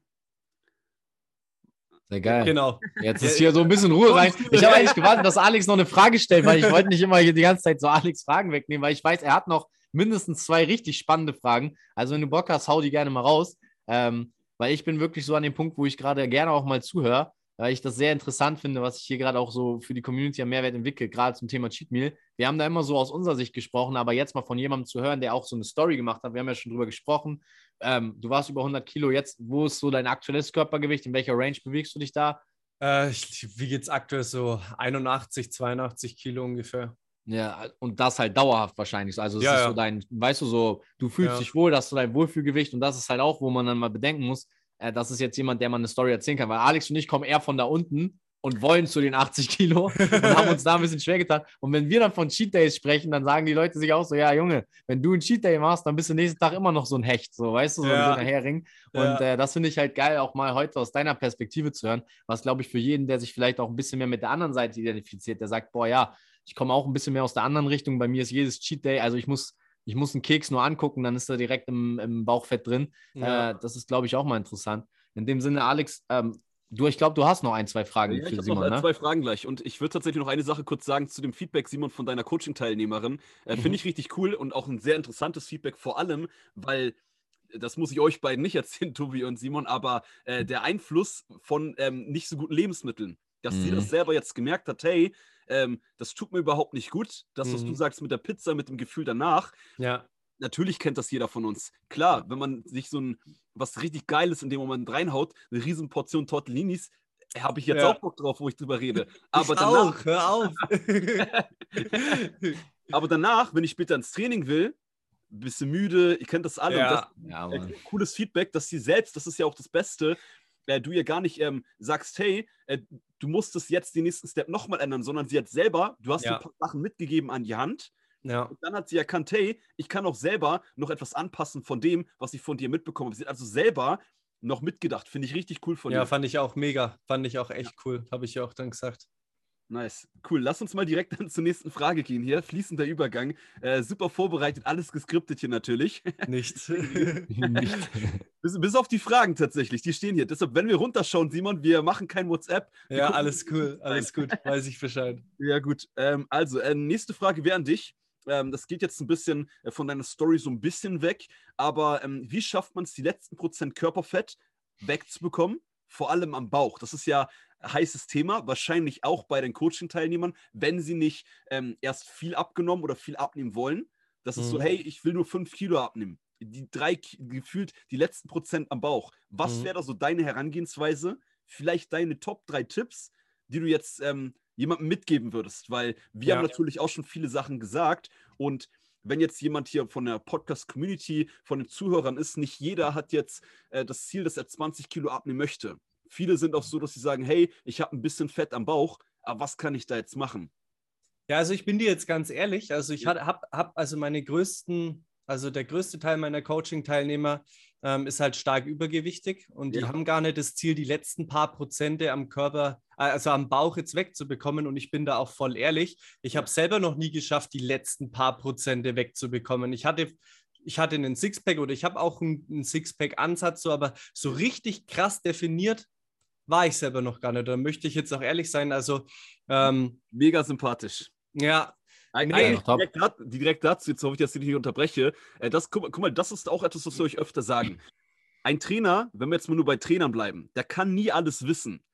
Sehr geil. Genau. Jetzt ist hier so ein bisschen Ruhe rein. Ich habe eigentlich gewartet, dass Alex noch eine Frage stellt, weil ich wollte nicht immer hier die ganze Zeit so Alex Fragen wegnehmen, weil ich weiß, er hat noch mindestens zwei richtig spannende Fragen. Also wenn du Bock hast, hau die gerne mal raus. Ähm, weil ich bin wirklich so an dem Punkt, wo ich gerade gerne auch mal zuhöre, weil ich das sehr interessant finde, was ich hier gerade auch so für die Community am Mehrwert entwickle, gerade zum Thema Cheat Meal. Wir haben da immer so aus unserer Sicht gesprochen, aber jetzt mal von jemandem zu hören, der auch so eine Story gemacht hat, wir haben ja schon drüber gesprochen. Ähm, du warst über 100 Kilo, jetzt, wo ist so dein aktuelles Körpergewicht? In welcher Range bewegst du dich da? Äh, wie geht es aktuell so 81, 82 Kilo ungefähr. Ja, und das halt dauerhaft wahrscheinlich. Also es ja, ist ja. so dein, weißt du, so, du fühlst ja. dich wohl, das ist so dein Wohlfühlgewicht und das ist halt auch, wo man dann mal bedenken muss, äh, das ist jetzt jemand, der man eine Story erzählen kann, weil Alex und ich kommen eher von da unten und wollen zu den 80 Kilo und haben uns da ein bisschen schwer getan. Und wenn wir dann von Cheat Days sprechen, dann sagen die Leute sich auch so, ja Junge, wenn du einen Cheat Day machst, dann bist du nächsten Tag immer noch so ein Hecht, so weißt du, so ja. ein Hering. Und ja. äh, das finde ich halt geil, auch mal heute aus deiner Perspektive zu hören, was glaube ich für jeden, der sich vielleicht auch ein bisschen mehr mit der anderen Seite identifiziert, der sagt, boah ja, ich komme auch ein bisschen mehr aus der anderen Richtung. Bei mir ist jedes Cheat Day, also ich muss ich muss einen Keks nur angucken, dann ist er direkt im, im Bauchfett drin. Ja. Äh, das ist, glaube ich, auch mal interessant. In dem Sinne, Alex, ähm, du, ich glaube, du hast noch ein, zwei Fragen Ja, ich für habe Simon, noch äh, ne? zwei Fragen gleich. Und ich würde tatsächlich noch eine Sache kurz sagen zu dem Feedback, Simon, von deiner Coaching-Teilnehmerin. Äh, Mhm. Finde ich richtig cool und auch ein sehr interessantes Feedback, vor allem, weil. Das muss ich euch beiden nicht erzählen, Tobi und Simon, aber äh, der Einfluss von ähm, nicht so guten Lebensmitteln, dass sie Mhm. das selber jetzt gemerkt hat, hey, ähm, das tut mir überhaupt nicht gut. Das, was du Mhm. sagst mit der Pizza, mit dem Gefühl danach, Ja. natürlich kennt das jeder von uns. Klar, wenn man sich so ein was richtig Geiles in dem Moment reinhaut, eine riesen Portion Tortellinis, habe ich jetzt Ja. auch Bock drauf, wo ich drüber rede. Aber ich danach, auch, hör auf. aber danach, wenn ich später ins Training will, ein bisschen müde, ihr kennt das alle. und Ja. Ja, das, äh, cooles Feedback, dass sie selbst, das ist ja auch das Beste, äh, du ihr gar nicht ähm, sagst, hey, äh, du musst es jetzt den nächsten Step nochmal ändern, sondern sie hat selber, du hast Ja. ein paar Sachen mitgegeben an die Hand ja. Und dann hat sie erkannt, hey, ich kann auch selber noch etwas anpassen von dem, was ich von dir mitbekommen habe. Sie hat also selber noch mitgedacht. Finde ich richtig cool von ja, dir. fand ich auch mega. Fand ich auch echt cool. Habe ich ja auch dann gesagt. Nice. Cool. Lass uns mal direkt dann zur nächsten Frage gehen hier. Fließender Übergang. Äh, super vorbereitet, alles geskriptet hier natürlich. Nicht. Nicht. bis, bis auf die Fragen tatsächlich. Die stehen hier. Deshalb, wenn wir runterschauen, Simon, wir machen kein WhatsApp. Ja, gucken alles cool. Alles gut. Weiß ich Bescheid. Ja, gut. Ähm, also, äh, nächste Frage wäre an dich. Ähm, das geht jetzt ein bisschen äh, von deiner Story so ein bisschen weg. Aber ähm, wie schafft man es, die letzten Prozent Körperfett wegzubekommen? Vor allem am Bauch. Das ist ja heißes Thema, wahrscheinlich auch bei den Coaching-Teilnehmern, wenn sie nicht ähm, erst viel abgenommen oder viel abnehmen wollen. Das ist so, Mhm. hey, ich will nur 5 Kilo abnehmen. Die drei, gefühlt die letzten Prozent am Bauch. Was Mhm. wäre da so deine Herangehensweise? Vielleicht deine Top 3 Tipps, die du jetzt ähm, jemandem mitgeben würdest? Weil wir Ja. haben natürlich auch schon viele Sachen gesagt und wenn jetzt jemand hier von der Podcast-Community, von den Zuhörern ist, nicht jeder hat jetzt äh, das Ziel, dass er 20 Kilo abnehmen möchte. Viele sind auch so, dass sie sagen, hey, ich habe ein bisschen Fett am Bauch, aber was kann ich da jetzt machen? Ja, also ich bin dir jetzt ganz ehrlich. Also ich habe hab, also meine größten, also der größte Teil meiner Coaching-Teilnehmer ähm, ist halt stark übergewichtig und die Ja. haben gar nicht das Ziel, die letzten paar Prozente am Körper, äh, also am Bauch jetzt wegzubekommen. Und ich bin da auch voll ehrlich. Ich habe selber noch nie geschafft, die letzten paar Prozente wegzubekommen. Ich hatte ich hatte einen Sixpack oder ich habe auch einen, einen Sixpack-Ansatz, so, aber so richtig krass definiert war ich selber noch gar nicht. Da möchte ich jetzt auch ehrlich sein. Also, ähm, Mega sympathisch. ja, Eig- Nee. Eigentlich Top. direkt, direkt dazu, jetzt hoffe ich, dass ich dich nicht unterbreche. Äh, das, guck, mal- guck mal, das ist auch etwas, was wir euch öfter sagen. Ein Trainer, wenn wir jetzt mal nur bei Trainern bleiben, der kann nie alles wissen.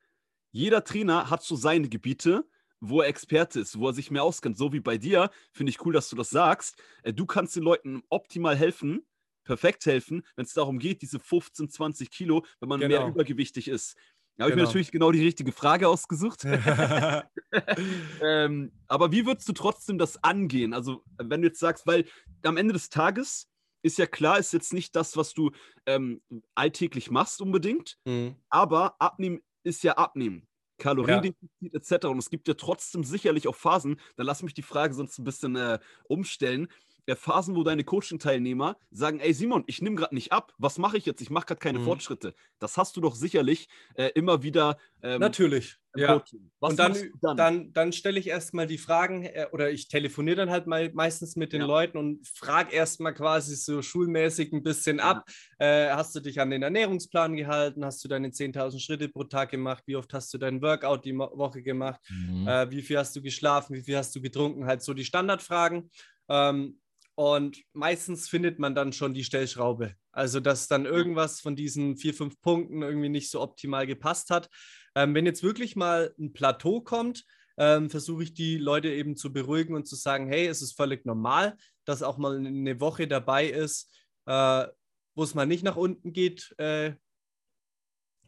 Jeder Trainer hat so seine Gebiete, wo er Experte ist, wo er sich mehr auskennt. So wie bei dir, finde ich cool, dass du das sagst. Äh, du kannst den Leuten optimal helfen, perfekt helfen, wenn es darum geht, diese 15, 20 Kilo, wenn man mehr Genau. übergewichtig ist. Habe ich mir Genau. natürlich genau die richtige Frage ausgesucht. ähm, aber wie würdest du trotzdem das angehen? Also, wenn du jetzt sagst, weil am Ende des Tages ist ja klar, ist jetzt nicht das, was du ähm, alltäglich machst unbedingt, Mhm. aber abnehmen ist ja abnehmen. Kaloriendefizit etc. Und es gibt ja trotzdem sicherlich auch Phasen, da lass mich die Frage sonst ein bisschen äh, umstellen. Äh, Phasen, wo deine Coaching-Teilnehmer sagen, ey Simon, ich nehme gerade nicht ab, was mache ich jetzt? Ich mache gerade keine Mhm. Fortschritte. Das hast du doch sicherlich äh, immer wieder ähm, Natürlich. Ja. Und dann, du dann? dann, stelle ich erstmal die Fragen äh, oder ich telefoniere dann halt mal meistens mit den Ja. Leuten und frage erstmal quasi so schulmäßig ein bisschen Ja. ab. Äh, hast du dich an den Ernährungsplan gehalten? Hast du deine 10.000 Schritte pro Tag gemacht? Wie oft hast du dein Workout die Woche gemacht? Mhm. Äh, wie viel hast du geschlafen? Wie viel hast du getrunken? Halt so die Standardfragen. Ähm, und meistens findet man dann schon die Stellschraube. Also, dass dann irgendwas von diesen vier, fünf Punkten irgendwie nicht so optimal gepasst hat. Ähm, wenn jetzt wirklich mal ein Plateau kommt, ähm, versuche ich die Leute eben zu beruhigen und zu sagen, hey, es ist völlig normal, dass auch mal eine Woche dabei ist, äh, wo es mal nicht nach unten geht, äh,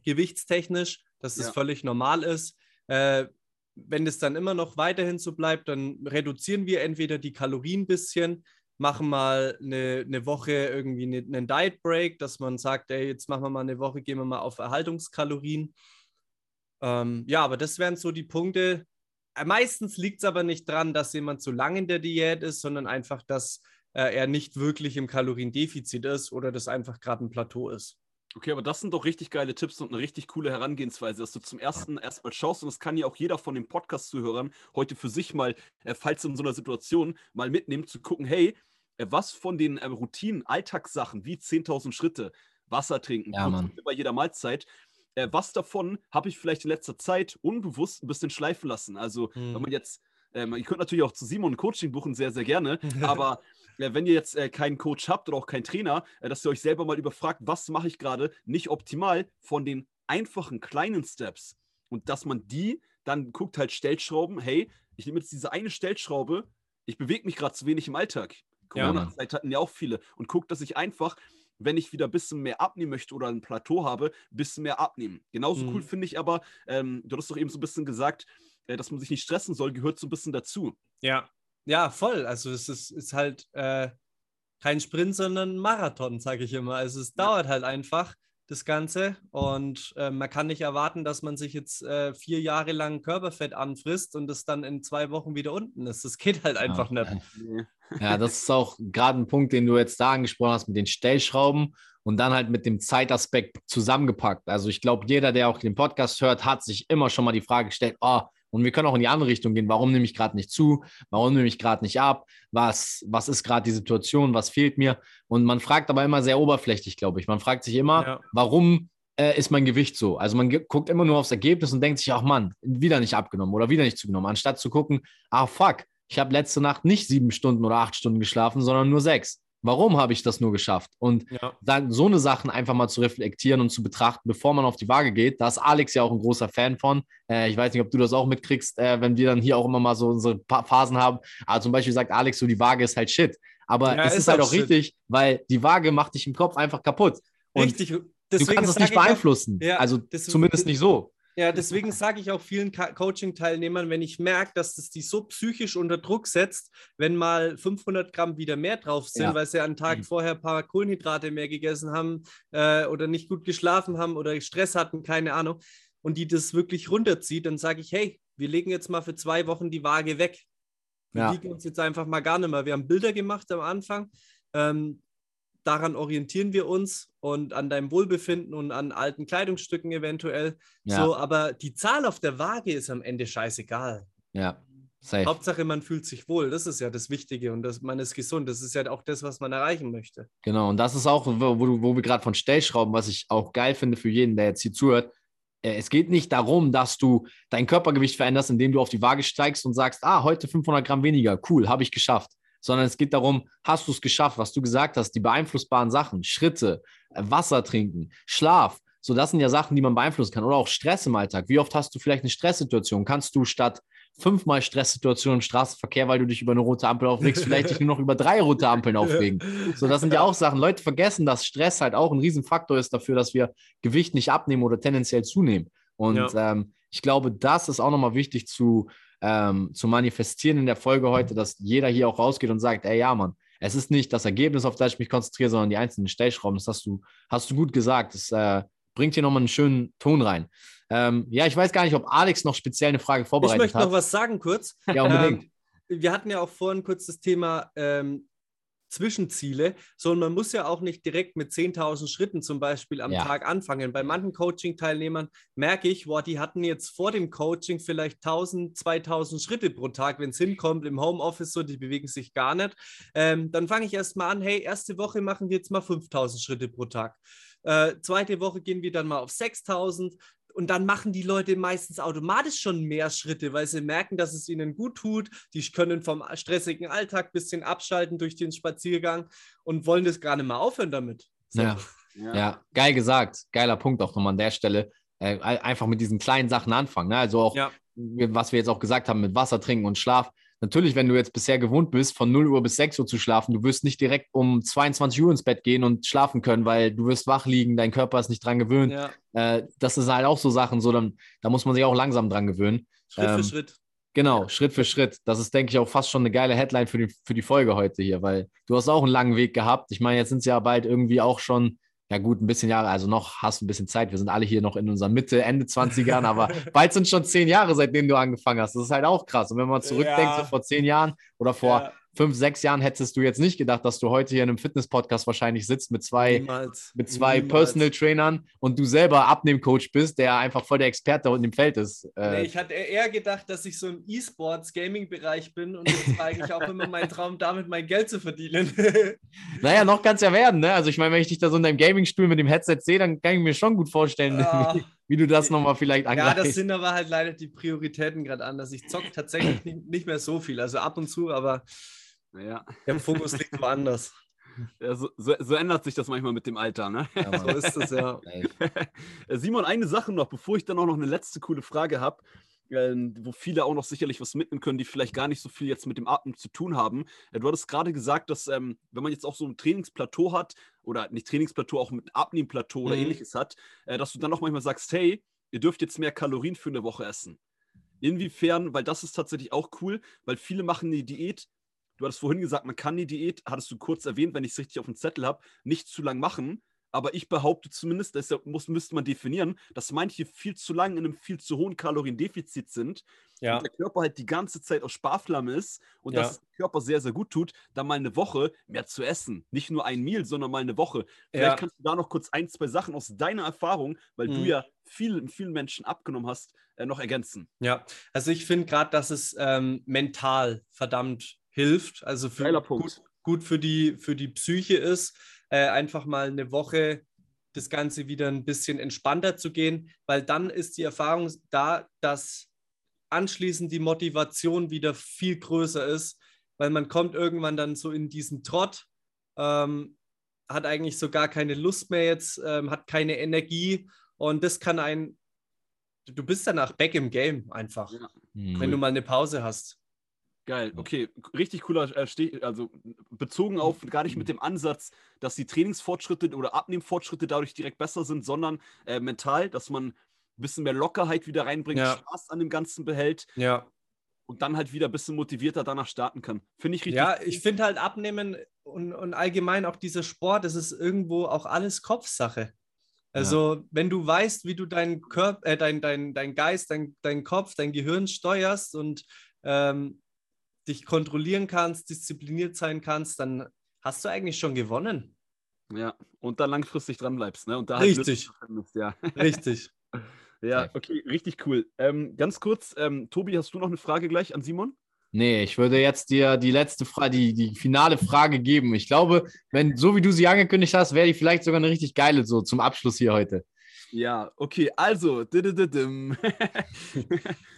gewichtstechnisch, dass es Ja. völlig normal ist. Äh, wenn es dann immer noch weiterhin so bleibt, dann reduzieren wir entweder die Kalorien ein bisschen, machen mal eine, eine Woche irgendwie eine, einen Diet Break, dass man sagt, ey, jetzt machen wir mal eine Woche, gehen wir mal auf Erhaltungskalorien. Ähm, ja, aber das wären so die Punkte. Äh, Meistens liegt es aber nicht dran, dass jemand zu lang in der Diät ist, sondern einfach, dass äh, er nicht wirklich im Kaloriendefizit ist oder das einfach gerade ein Plateau ist. Okay, aber das sind doch richtig geile Tipps und eine richtig coole Herangehensweise, dass du zum ersten erstmal schaust und das kann ja auch jeder von den Podcast-Zuhörern heute für sich mal, äh, falls in so einer Situation mal mitnehmen, zu gucken, hey, äh, was von den äh, Routinen, Alltagssachen wie 10.000 Schritte, Wasser trinken, ja, bei jeder Mahlzeit, was davon habe ich vielleicht in letzter Zeit unbewusst ein bisschen schleifen lassen. Also, hm. wenn man jetzt, ähm, ihr könnt natürlich auch zu Simon Coaching buchen, sehr, sehr gerne, aber wenn ihr jetzt äh, keinen Coach habt oder auch keinen Trainer, äh, dass ihr euch selber mal überfragt, was mache ich gerade nicht optimal von den einfachen kleinen Steps und dass man die dann guckt halt Stellschrauben, hey, ich nehme jetzt diese eine Stellschraube, ich bewege mich gerade zu wenig im Alltag. Corona-Zeit hatten ja auch viele und guckt, dass ich einfach wenn ich wieder ein bisschen mehr abnehmen möchte oder ein Plateau habe, ein bisschen mehr abnehmen. Genauso mhm. cool finde ich aber, ähm, du hast doch eben so ein bisschen gesagt, äh, dass man sich nicht stressen soll, gehört so ein bisschen dazu. Ja, ja, voll. Also es ist, ist halt äh, kein Sprint, sondern ein Marathon, sage ich immer. Also es ja. dauert halt einfach das Ganze. Und äh, man kann nicht erwarten, dass man sich jetzt äh, vier Jahre lang Körperfett anfrisst und das dann in zwei Wochen wieder unten ist. Das geht halt einfach ja. nicht. Ja, das ist auch gerade ein Punkt, den du jetzt da angesprochen hast mit den Stellschrauben und dann halt mit dem Zeitaspekt zusammengepackt. Also ich glaube, jeder, der auch den Podcast hört, hat sich immer schon mal die Frage gestellt, oh, und wir können auch in die andere Richtung gehen. Warum nehme ich gerade nicht zu? Warum nehme ich gerade nicht ab? Was, was ist gerade die Situation? Was fehlt mir? Und man fragt aber immer sehr oberflächlich, glaube ich. Man fragt sich immer, ja. warum äh, ist mein Gewicht so? Also man guckt immer nur aufs Ergebnis und denkt sich, ach Mann, wieder nicht abgenommen oder wieder nicht zugenommen, anstatt zu gucken, ah fuck, ich habe letzte Nacht nicht sieben Stunden oder acht Stunden geschlafen, sondern nur sechs. Warum habe ich das nur geschafft? Und ja. dann so eine Sachen einfach mal zu reflektieren und zu betrachten, bevor man auf die Waage geht. Da ist Alex ja auch ein großer Fan von. Äh, ich weiß nicht, ob du das auch mitkriegst, äh, wenn wir dann hier auch immer mal so unsere Phasen haben. Aber zum Beispiel sagt Alex so, die Waage ist halt Shit. Aber ja, es ist, ist halt auch shit. richtig, weil die Waage macht dich im Kopf einfach kaputt. Und richtig. Deswegen du kannst es nicht beeinflussen. Ja, also zumindest nicht so. Ja, deswegen sage ich auch vielen Coaching-Teilnehmern, wenn ich merke, dass das die so psychisch unter Druck setzt, wenn mal 500 Gramm wieder mehr drauf sind, ja. weil sie einen Tag mhm. vorher ein paar Kohlenhydrate mehr gegessen haben äh, oder nicht gut geschlafen haben oder Stress hatten, keine Ahnung, und die das wirklich runterzieht, dann sage ich, hey, wir legen jetzt mal für zwei Wochen die Waage weg. Wir ja. wiegen uns jetzt einfach mal gar nicht mehr. Wir haben Bilder gemacht am Anfang. Ähm, daran orientieren wir uns und an deinem Wohlbefinden und an alten Kleidungsstücken eventuell. Ja. So, aber die Zahl auf der Waage ist am Ende scheißegal. Ja. Safe. Hauptsache, man fühlt sich wohl. Das ist ja das Wichtige und das, man ist gesund. Das ist ja auch das, was man erreichen möchte. Genau, und das ist auch, wo, wo wir gerade von Stellschrauben, was ich auch geil finde für jeden, der jetzt hier zuhört. Äh, es geht nicht darum, dass du dein Körpergewicht veränderst, indem du auf die Waage steigst und sagst, ah, heute 500 Gramm weniger, cool, habe ich geschafft sondern es geht darum, hast du es geschafft, was du gesagt hast, die beeinflussbaren Sachen, Schritte, äh, Wasser trinken, Schlaf. So, das sind ja Sachen, die man beeinflussen kann. Oder auch Stress im Alltag. Wie oft hast du vielleicht eine Stresssituation? Kannst du statt fünfmal Stresssituationen im Straßenverkehr, weil du dich über eine rote Ampel aufregst, vielleicht dich nur noch über drei rote Ampeln aufregen. So, das sind ja auch Sachen. Leute vergessen, dass Stress halt auch ein Riesenfaktor ist dafür, dass wir Gewicht nicht abnehmen oder tendenziell zunehmen. Und ja. ähm, ich glaube, das ist auch nochmal wichtig zu, ähm, zu manifestieren in der Folge heute, dass jeder hier auch rausgeht und sagt, ey, ja, Mann, es ist nicht das Ergebnis, auf das ich mich konzentriere, sondern die einzelnen Stellschrauben. Das hast du, hast du gut gesagt. Das äh, bringt hier nochmal einen schönen Ton rein. Ähm, ja, ich weiß gar nicht, ob Alex noch speziell eine Frage vorbereitet hat. Ich möchte hat. noch was sagen kurz. Ja, unbedingt. Ähm, wir hatten ja auch vorhin kurz das Thema ähm, Zwischenziele, sondern man muss ja auch nicht direkt mit 10.000 Schritten zum Beispiel am ja. Tag anfangen. Bei manchen Coaching-Teilnehmern merke ich, boah, die hatten jetzt vor dem Coaching vielleicht 1.000, 2.000 Schritte pro Tag, wenn es hinkommt, im Homeoffice so, die bewegen sich gar nicht. Ähm, dann fange ich erstmal an, hey, erste Woche machen wir jetzt mal 5.000 Schritte pro Tag. Äh, zweite Woche gehen wir dann mal auf 6000, und dann machen die Leute meistens automatisch schon mehr Schritte, weil sie merken, dass es ihnen gut tut. Die können vom stressigen Alltag ein bisschen abschalten durch den Spaziergang und wollen das gar nicht mehr aufhören damit. So. Ja. Ja. ja. geil gesagt. Geiler Punkt auch nochmal an der Stelle. Äh, einfach mit diesen kleinen Sachen anfangen. Ne? Also auch, ja. was wir jetzt auch gesagt haben, mit Wasser trinken und Schlaf natürlich, wenn du jetzt bisher gewohnt bist, von 0 Uhr bis 6 Uhr zu schlafen, du wirst nicht direkt um 22 Uhr ins Bett gehen und schlafen können, weil du wirst wach liegen, dein Körper ist nicht dran gewöhnt. Ja. Äh, das ist halt auch so Sachen, so dann, da muss man sich auch langsam dran gewöhnen. Schritt ähm, für Schritt. Genau, Schritt für Schritt. Das ist, denke ich, auch fast schon eine geile Headline für die, für die Folge heute hier, weil du hast auch einen langen Weg gehabt. Ich meine, jetzt sind es ja bald irgendwie auch schon ja gut, ein bisschen Jahre, also noch hast du ein bisschen Zeit. Wir sind alle hier noch in unserer Mitte, Ende 20ern, aber bald sind schon zehn Jahre, seitdem du angefangen hast. Das ist halt auch krass. Und wenn man zurückdenkt, ja. so vor zehn Jahren oder vor, ja. Fünf, sechs Jahren hättest du jetzt nicht gedacht, dass du heute hier in einem Fitness-Podcast wahrscheinlich sitzt mit zwei, Niemals. mit zwei Niemals. Personal Trainern und du selber Abnehmcoach bist, der einfach voll der Experte unten im Feld ist. Äh, Nee, ich hatte eher gedacht, dass ich so im E-Sports-Gaming-Bereich bin und das war eigentlich auch immer mein Traum, damit mein Geld zu verdienen. naja, noch kann es ja werden, ne? Also ich meine, wenn ich dich da so in deinem Gaming-Stuhl mit dem Headset sehe, dann kann ich mir schon gut vorstellen, Ah. wie, wie du das nochmal vielleicht ja, angreifst. das sind aber halt leider die Prioritäten gerade anders. Ich zocke tatsächlich nicht, nicht mehr so viel, also ab und zu, aber Ja. der Fokus liegt woanders. Ja, so, so, so ändert sich das manchmal mit dem Alter, ne? Ja. So ist es ja. Äh, Simon, eine Sache noch, bevor ich dann auch noch eine letzte coole Frage habe, ähm, wo viele auch noch sicherlich was mitnehmen können, die vielleicht gar nicht so viel jetzt mit dem Atmen zu tun haben. Äh, du hattest gerade gesagt, dass ähm, wenn man jetzt auch so ein Trainingsplateau hat, oder nicht Trainingsplateau, auch mit Abnehmplateau oder Mhm. ähnliches hat, äh, dass du dann auch manchmal sagst, hey, ihr dürft jetzt mehr Kalorien für eine Woche essen. Inwiefern, weil das ist tatsächlich auch cool, weil viele machen die Diät, du hattest vorhin gesagt, man kann die Diät, hattest du kurz erwähnt, wenn ich es richtig auf dem Zettel habe, nicht zu lang machen. Aber ich behaupte zumindest, deshalb muss, müsste man definieren, dass manche viel zu lang in einem viel zu hohen Kaloriendefizit sind Ja, und der Körper halt die ganze Zeit aus Sparflamme ist und Ja. dass es dem Körper sehr, sehr gut tut, da mal eine Woche mehr zu essen. Nicht nur ein Meal, sondern mal eine Woche. Vielleicht Ja. kannst du da noch kurz ein, zwei Sachen aus deiner Erfahrung, weil du Mhm. ja viel, vielen Menschen abgenommen hast, äh, noch ergänzen. ja. Also ich finde gerade, dass es ähm, mental verdammt hilft. Also für. Gut, gut für die, für die Psyche ist, äh, einfach mal eine Woche das Ganze wieder ein bisschen entspannter zu gehen, weil dann ist die Erfahrung da, dass anschließend die Motivation wieder viel größer ist, weil man kommt irgendwann dann so in diesen Trott, ähm, hat eigentlich so gar keine Lust mehr jetzt, ähm, hat keine Energie und das kann ein, du bist danach back im Game einfach, Ja. Wenn du mal eine Pause hast. Geil, okay, richtig cooler, äh, Ste- also bezogen auf gar nicht mit dem Ansatz, dass die Trainingsfortschritte oder Abnehmfortschritte dadurch direkt besser sind, sondern äh, mental, dass man ein bisschen mehr Lockerheit wieder reinbringt, Ja. Spaß an dem Ganzen behält Ja. und dann halt wieder ein bisschen motivierter danach starten kann. Finde ich richtig. Ja, ich finde halt Abnehmen und, und allgemein auch dieser Sport, das ist irgendwo auch alles Kopfsache. Also, wenn du weißt, wie du deinen Körper, äh, dein, dein, dein Geist, dein, dein Kopf, dein Gehirn steuerst und ähm, dich kontrollieren kannst, diszipliniert sein kannst, dann hast du eigentlich schon gewonnen. Ja, und dann langfristig dran bleibst, ne? Und da halt Richtig. Findest, ja. Richtig. ja, okay, richtig cool. Ähm, ganz kurz, ähm, Tobi, hast du noch eine Frage gleich an Simon? Nee, ich würde jetzt dir die letzte Frage, die, die finale Frage geben. Ich glaube, wenn so wie du sie angekündigt hast, wäre die vielleicht sogar eine richtig geile so zum Abschluss hier heute. Ja, okay, also,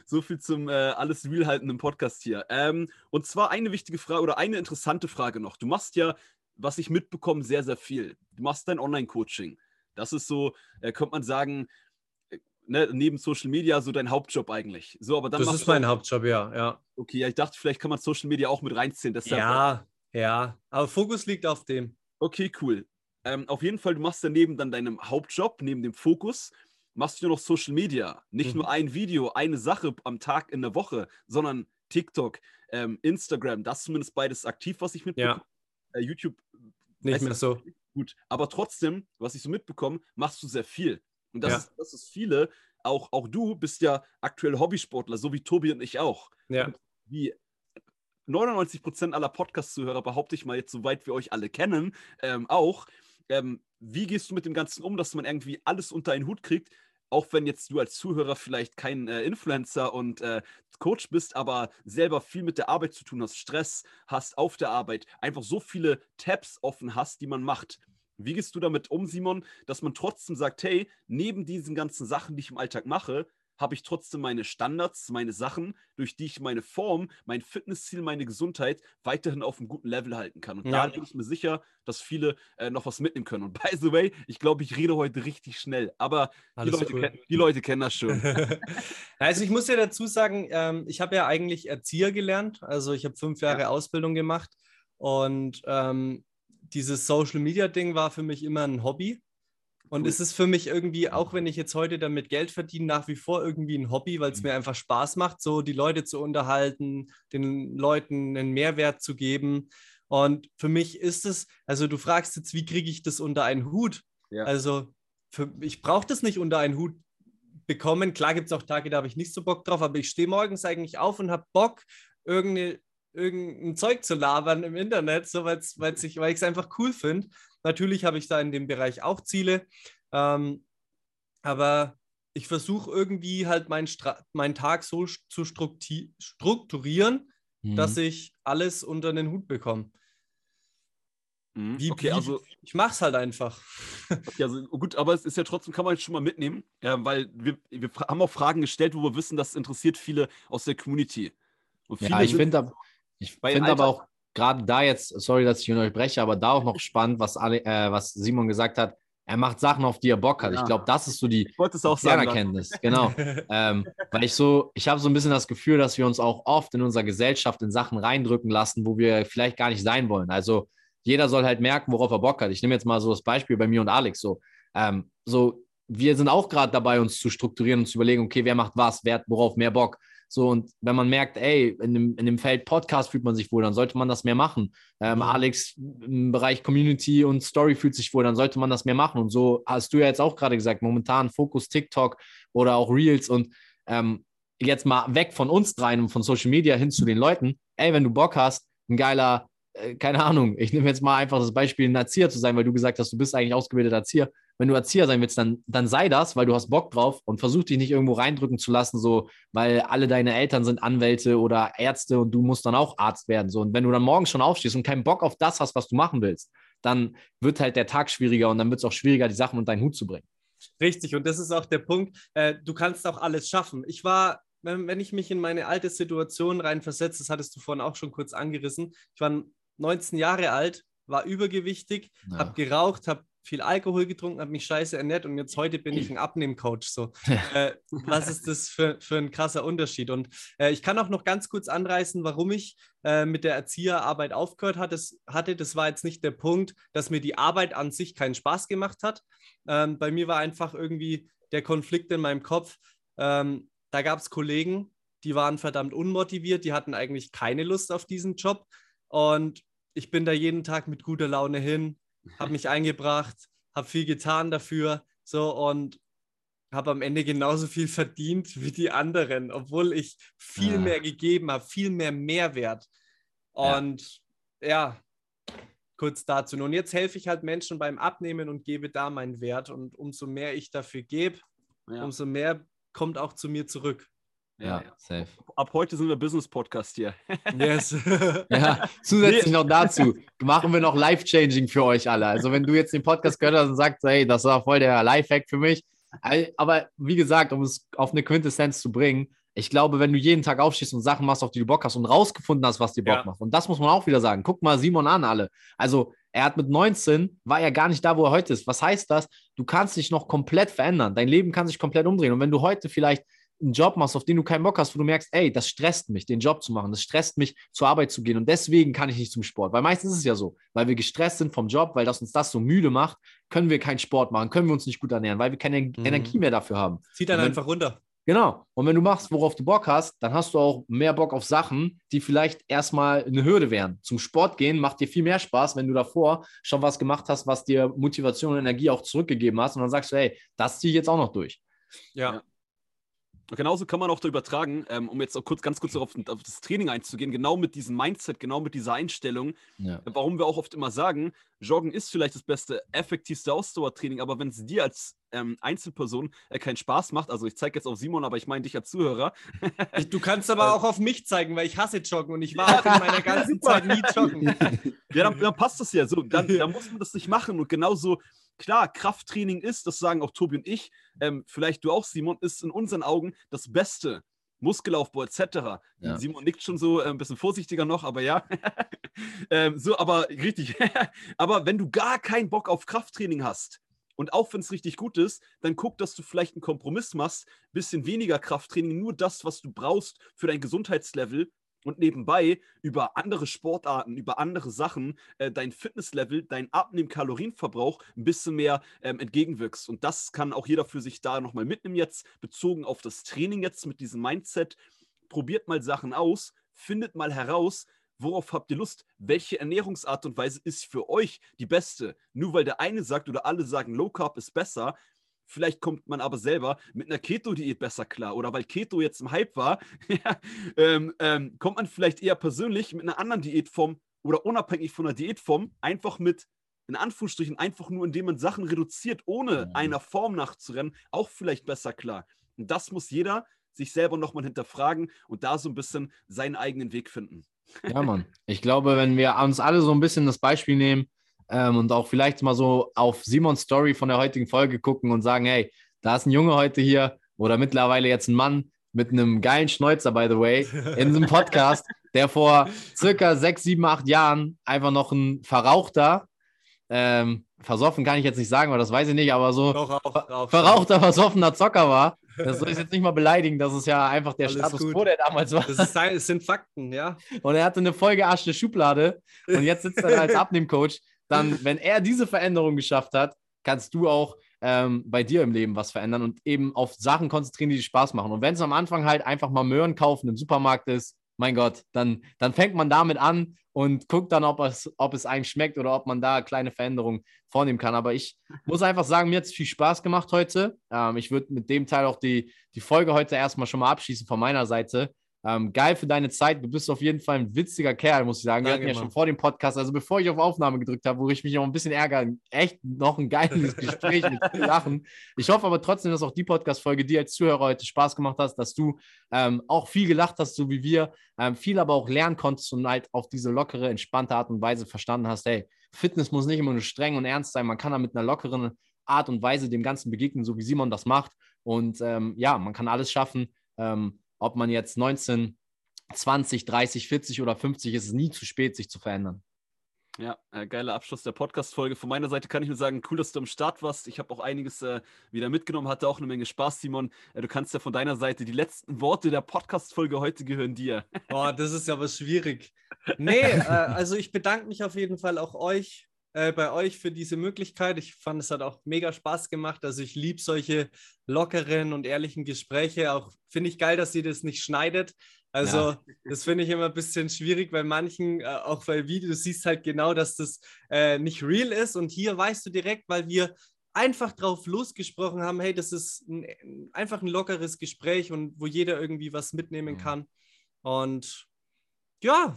so viel zum äh, alles real haltenden Podcast hier. Ähm, und zwar eine wichtige Frage oder eine interessante Frage noch. Du machst ja, was ich mitbekomme, sehr, sehr viel. Du machst dein Online-Coaching. Das ist so, äh, könnte man sagen, äh, ne, neben Social Media so dein Hauptjob eigentlich. So, aber dann Das ist mein Hauptjob, ja. Ja, Okay, ja, ich dachte, vielleicht kann man Social Media auch mit reinziehen. Ja. ja. Aber Fokus liegt auf dem. Okay, cool. Ähm, auf jeden Fall, du machst daneben dann deinem Hauptjob, neben dem Fokus, machst du noch Social Media. Nicht Mhm. nur ein Video, eine Sache am Tag in der Woche, sondern TikTok, ähm, Instagram, das ist zumindest beides aktiv, was ich mitbekomme. Äh, YouTube Nicht mehr so. gut. Aber trotzdem, was ich so mitbekomme, machst du sehr viel. Und das, Ja. ist, das ist viele. Auch, auch du bist ja aktuell Hobbysportler, so wie Tobi und ich auch. Ja. Wie 99% aller Podcast-Zuhörer, behaupte ich mal jetzt, soweit wir euch alle kennen, ähm, auch. Ähm, wie gehst du mit dem Ganzen um, dass man irgendwie alles unter einen Hut kriegt? Auch wenn jetzt du als Zuhörer vielleicht kein äh, Influencer und äh, Coach bist, aber selber viel mit der Arbeit zu tun hast, Stress hast auf der Arbeit, einfach so viele Tabs offen hast, die man macht. Wie gehst du damit um, Simon, dass man trotzdem sagt, hey, neben diesen ganzen Sachen, die ich im Alltag mache, habe ich trotzdem meine Standards, meine Sachen, durch die ich meine Form, mein Fitnessziel, meine Gesundheit weiterhin auf einem guten Level halten kann. Und Ja. da bin ich mir sicher, dass viele äh, noch was mitnehmen können. Und by the way, ich glaube, ich rede heute richtig schnell, aber die Leute, cool. ken- die Leute kennen das schon. Also ich muss ja dazu sagen, ähm, ich habe ja eigentlich Erzieher gelernt. Also ich habe fünf Jahre Ausbildung gemacht und ähm, dieses Social Media Ding war für mich immer ein Hobby. Und Cool. es ist für mich irgendwie, auch wenn ich jetzt heute damit Geld verdiene, nach wie vor irgendwie ein Hobby, weil es Mhm. mir einfach Spaß macht, so die Leute zu unterhalten, den Leuten einen Mehrwert zu geben. Und für mich ist es, also du fragst jetzt, wie kriege ich das unter einen Hut? Ja. Also für, ich brauche das nicht unter einen Hut bekommen. Klar gibt es auch Tage, da habe ich nicht so Bock drauf, aber ich stehe morgens eigentlich auf und habe Bock, irgendeine irgendein Zeug zu labern im Internet, so weil's, weil's ich, weil ich es einfach cool finde. Natürlich habe ich da in dem Bereich auch Ziele, ähm, aber ich versuche irgendwie halt meinen mein Tag so zu strukturieren, mhm. dass ich alles unter den Hut bekomme. Mhm. Wie, okay, also ich mache es halt einfach. Okay, also gut, aber es ist ja trotzdem, kann man jetzt schon mal mitnehmen, ja, weil wir, wir haben auch Fragen gestellt, wo wir wissen, das interessiert viele aus der Community. ja, ich finde ich find aber auch gerade da jetzt, sorry, dass ich unterbreche, aber da auch noch spannend, was, alle, äh, was Simon gesagt hat. Er macht Sachen, auf die er Bock hat. Ja. Ich glaube, das ist so die Kernerkenntnis. Genau. ähm, weil ich so, ich habe so ein bisschen das Gefühl, dass wir uns auch oft in unserer Gesellschaft in Sachen reindrücken lassen, wo wir vielleicht gar nicht sein wollen. Also jeder soll halt merken, worauf er Bock hat. Ich nehme jetzt mal so das Beispiel bei mir und Alex. So, ähm, so wir sind auch gerade dabei, uns zu strukturieren und zu überlegen, okay, wer macht was, wer hat worauf mehr Bock. So, und wenn man merkt, ey, in dem, in dem Feld Podcast fühlt man sich wohl, dann sollte man das mehr machen. Ähm, mhm. Alex im Bereich Community und Story fühlt sich wohl, dann sollte man das mehr machen. Und so hast du ja jetzt auch gerade gesagt, momentan Fokus TikTok oder auch Reels und ähm, jetzt mal weg von uns dreien und von Social Media hin zu den Leuten. Ey, wenn du Bock hast, ein geiler äh, keine Ahnung, ich nehme jetzt mal einfach das Beispiel, ein Erzieher zu sein, weil du gesagt hast, du bist eigentlich ausgebildeter Erzieher. Wenn du Erzieher sein willst, dann, dann sei das, weil du hast Bock drauf und versuch dich nicht irgendwo reindrücken zu lassen, so, weil alle deine Eltern sind Anwälte oder Ärzte und du musst dann auch Arzt werden. So. Und wenn du dann morgens schon aufstehst und keinen Bock auf das hast, was du machen willst, dann wird halt der Tag schwieriger und dann wird es auch schwieriger, die Sachen unter deinen Hut zu bringen. Richtig, und das ist auch der Punkt. Äh, du kannst auch alles schaffen. Ich war wenn, ich mich in meine alte Situation reinversetze, das hattest du vorhin auch schon kurz angerissen, ich war 19 Jahre alt, war übergewichtig, ja. habe geraucht, habe viel Alkohol getrunken, habe mich scheiße ernährt und jetzt heute bin ich ein Abnehmcoach. So, äh, was ist das für, für ein krasser Unterschied? Und äh, ich kann auch noch ganz kurz anreißen, warum ich äh, mit der Erzieherarbeit aufgehört hat, das, hatte. Das war jetzt nicht der Punkt, dass mir die Arbeit an sich keinen Spaß gemacht hat. Ähm, bei mir war einfach irgendwie der Konflikt in meinem Kopf. Ähm, da gab es Kollegen, die waren verdammt unmotiviert, die hatten eigentlich keine Lust auf diesen Job. Und ich bin da jeden Tag mit guter Laune hin, habe mich eingebracht, habe viel getan dafür, so und habe am Ende genauso viel verdient wie die anderen, obwohl ich viel ja. mehr gegeben habe, viel mehr Mehrwert. Und ja. ja, kurz dazu. Und jetzt helfe ich halt Menschen beim Abnehmen und gebe da meinen Wert. Und umso mehr ich dafür gebe, ja. umso mehr kommt auch zu mir zurück. Ja, safe. Ab heute sind wir Business-Podcast hier. yes. ja, zusätzlich nee. noch dazu machen wir noch Life-Changing für euch alle. Also, wenn du jetzt den Podcast gehört hast und sagst, hey, das war voll der Life-Hack für mich. Aber wie gesagt, um es auf eine Quintessenz zu bringen, ich glaube, wenn du jeden Tag aufstehst und Sachen machst, auf die du Bock hast und rausgefunden hast, was dir Bock ja. macht, und das muss man auch wieder sagen. Guck mal Simon an, alle. Also, er hat mit 19, war er gar nicht da, wo er heute ist. Was heißt das? Du kannst dich noch komplett verändern. Dein Leben kann sich komplett umdrehen. Und wenn du heute vielleicht einen Job machst, auf den du keinen Bock hast, wo du merkst, ey, das stresst mich, den Job zu machen, das stresst mich, zur Arbeit zu gehen und deswegen kann ich nicht zum Sport. Weil meistens ist es ja so, weil wir gestresst sind vom Job, weil das uns das so müde macht, können wir keinen Sport machen, können wir uns nicht gut ernähren, weil wir keine mhm. Energie mehr dafür haben. Zieht dann wenn, einfach runter. Genau. Und wenn du machst, worauf du Bock hast, dann hast du auch mehr Bock auf Sachen, die vielleicht erstmal eine Hürde wären. Zum Sport gehen macht dir viel mehr Spaß, wenn du davor schon was gemacht hast, was dir Motivation und Energie auch zurückgegeben hast. Und dann sagst du, hey, das ziehe ich jetzt auch noch durch. Ja. Genauso kann man auch da übertragen, ähm, um jetzt auch kurz, ganz kurz auf, auf, das Training einzugehen, genau mit diesem Mindset, genau mit dieser Einstellung, ja. warum wir auch oft immer sagen, Joggen ist vielleicht das beste, effektivste Ausdauertraining, aber wenn es dir als ähm, Einzelperson äh, keinen Spaß macht, also ich zeige jetzt auf Simon, aber ich meine dich als Zuhörer. du kannst aber äh, auch auf mich zeigen, weil ich hasse Joggen und ich war auch in meiner ganzen Zeit nie joggen. Ja, dann, dann passt das ja so, dann, dann muss man das nicht machen und genauso klar, Krafttraining ist, das sagen auch Tobi und ich, ähm, vielleicht du auch, Simon, ist in unseren Augen das Beste. Muskelaufbau etc. Ja. Simon nickt schon so äh, ein bisschen vorsichtiger noch, aber ja. ähm, so, aber richtig. aber wenn du gar keinen Bock auf Krafttraining hast und auch wenn es richtig gut ist, dann guck, dass du vielleicht einen Kompromiss machst, bisschen weniger Krafttraining, nur das, was du brauchst für dein Gesundheitslevel und nebenbei über andere Sportarten, über andere Sachen äh, dein Fitnesslevel, dein Abnehmen-Kalorienverbrauch ein bisschen mehr ähm, entgegenwirkst. Und das kann auch jeder für sich da nochmal mitnehmen jetzt, bezogen auf das Training jetzt mit diesem Mindset. Probiert mal Sachen aus, findet mal heraus, worauf habt ihr Lust? Welche Ernährungsart und Weise ist für euch die beste? Nur weil der eine sagt oder alle sagen, Low Carb ist besser, Vielleicht kommt man aber selber mit einer Keto-Diät besser klar. Oder weil Keto jetzt im Hype war, ähm, ähm, kommt man vielleicht eher persönlich mit einer anderen Diätform oder unabhängig von der Diätform einfach mit, in Anführungsstrichen, einfach nur, indem man Sachen reduziert, ohne mhm. einer Form nachzurennen, auch vielleicht besser klar. Und das muss jeder sich selber nochmal hinterfragen und da so ein bisschen seinen eigenen Weg finden. Ja, Mann. Ich glaube, wenn wir uns alle so ein bisschen das Beispiel nehmen ähm, und auch vielleicht mal so auf Simons Story von der heutigen Folge gucken und sagen, hey, da ist ein Junge heute hier oder mittlerweile jetzt ein Mann mit einem geilen Schnäuzer, by the way, in diesem Podcast, der vor circa sechs, sieben, acht Jahren einfach noch ein verrauchter, ähm, versoffen kann ich jetzt nicht sagen, weil das weiß ich nicht, aber so Doch, auf, auf, verrauchter, versoffener Zocker war. Das soll ich jetzt nicht mal beleidigen, das ist ja einfach der Alles Status quo, der damals war. Das, ist, das, sind Fakten, ja. Und er hatte eine vollgearschte Schublade und jetzt sitzt er als Abnehmcoach. Dann, wenn er diese Veränderung geschafft hat, kannst du auch ähm, bei dir im Leben was verändern und eben auf Sachen konzentrieren, die dir Spaß machen. Und wenn es am Anfang halt einfach mal Möhren kaufen im Supermarkt ist, mein Gott, dann, dann fängt man damit an und guckt dann, ob es, ob es einem schmeckt oder ob man da kleine Veränderungen vornehmen kann. Aber ich muss einfach sagen, mir hat es viel Spaß gemacht heute. Ähm, ich würde mit dem Teil auch die, die Folge heute erstmal schon mal abschließen von meiner Seite. Ähm, geil für deine Zeit. Du bist auf jeden Fall ein witziger Kerl, muss ich sagen. Wir hatten ja Mann. schon vor dem Podcast, also bevor ich auf Aufnahme gedrückt habe, wo ich mich noch ein bisschen ärgere, echt noch ein geiles Gespräch mit Lachen. Ich hoffe aber trotzdem, dass auch die Podcast-Folge dir als Zuhörer heute Spaß gemacht hast, dass du ähm, auch viel gelacht hast, so wie wir, ähm, viel aber auch lernen konntest und halt auf diese lockere, entspannte Art und Weise verstanden hast, hey, Fitness muss nicht immer nur streng und ernst sein, man kann da mit einer lockeren Art und Weise dem Ganzen begegnen, so wie Simon das macht. Und ähm, ja, man kann alles schaffen. Ähm, ob man jetzt 19, 20, 30, 40 oder 50 ist, es nie zu spät, sich zu verändern. Ja, äh, geiler Abschluss der Podcast-Folge. Von meiner Seite kann ich nur sagen, cool, dass du am Start warst. Ich habe auch einiges äh, wieder mitgenommen, hatte auch eine Menge Spaß, Simon. Äh, du kannst ja von deiner Seite die letzten Worte der Podcast-Folge heute gehören dir. Boah, das ist ja was schwierig. Nee, äh, also ich bedanke mich auf jeden Fall auch euch äh, bei euch für diese Möglichkeit. Ich fand, es hat auch mega Spaß gemacht. Also ich liebe solche lockeren und ehrlichen Gespräche. Auch finde ich geil, dass ihr das nicht schneidet. Also ja. das finde ich immer ein bisschen schwierig bei manchen, äh, auch bei Video, du siehst halt genau, dass das äh, nicht real ist. Und hier weißt du direkt, weil wir einfach drauf losgesprochen haben, hey, das ist ein, einfach ein lockeres Gespräch und wo jeder irgendwie was mitnehmen mhm. kann. Und ja,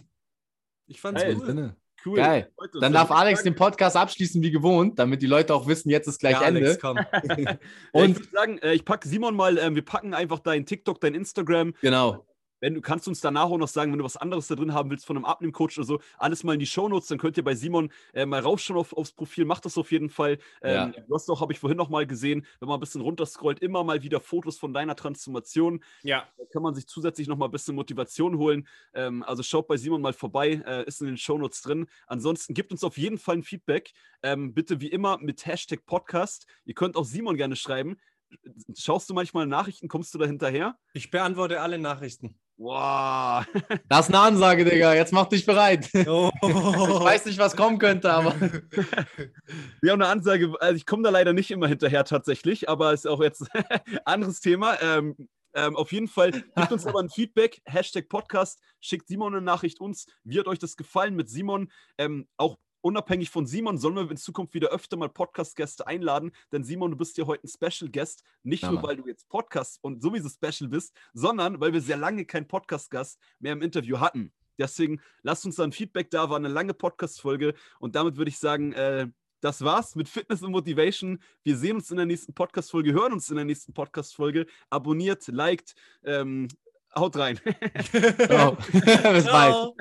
ich fand es hey, cool. Cool. Geil. Dann darf Alex den Podcast abschließen wie gewohnt, damit die Leute auch wissen, jetzt ist gleich ja, Ende. Alex, komm. und ich würde sagen, äh, ich packe Simon mal, äh, wir packen einfach dein TikTok, dein Instagram. Genau. Wenn du kannst uns danach auch noch sagen, wenn du was anderes da drin haben willst von einem Abnehmcoach oder so, alles mal in die Shownotes, dann könnt ihr bei Simon äh, mal raufschauen auf, aufs Profil, macht das auf jeden Fall. Ähm, ja. Du hast doch, habe ich vorhin noch mal gesehen, wenn man ein bisschen runterscrollt, immer mal wieder Fotos von deiner Transformation. Ja. Da kann man sich zusätzlich noch mal ein bisschen Motivation holen. Ähm, also schaut bei Simon mal vorbei, äh, ist in den Shownotes drin. Ansonsten gibt uns auf jeden Fall ein Feedback. Ähm, bitte wie immer mit Hashtag Podcast. Ihr könnt auch Simon gerne schreiben. Schaust du manchmal Nachrichten? Kommst du da hinterher? Ich beantworte alle Nachrichten. Wow. Das ist eine Ansage, Digga. Jetzt mach dich bereit. Oh. Ich weiß nicht, was kommen könnte, aber. Wir haben eine Ansage. Also ich komme da leider nicht immer hinterher tatsächlich, aber ist auch jetzt ein anderes Thema. Ähm, ähm, auf jeden Fall gibt uns aber ein Feedback. Hashtag Podcast. Schickt Simon eine Nachricht uns. Wie hat euch das gefallen mit Simon? Ähm, auch unabhängig von Simon sollen wir in Zukunft wieder öfter mal Podcast-Gäste einladen, denn Simon, du bist ja heute ein Special-Guest, nicht ja, nur, weil du jetzt Podcast und sowieso Special bist, sondern weil wir sehr lange keinen Podcast-Gast mehr im Interview hatten. Deswegen lasst uns da ein Feedback da, war eine lange Podcast-Folge und damit würde ich sagen, äh, das war's mit Fitness und Motivation. Wir sehen uns in der nächsten Podcast-Folge, hören uns in der nächsten Podcast-Folge. Abonniert, liked, ähm, haut rein. Ciao. Bis bald.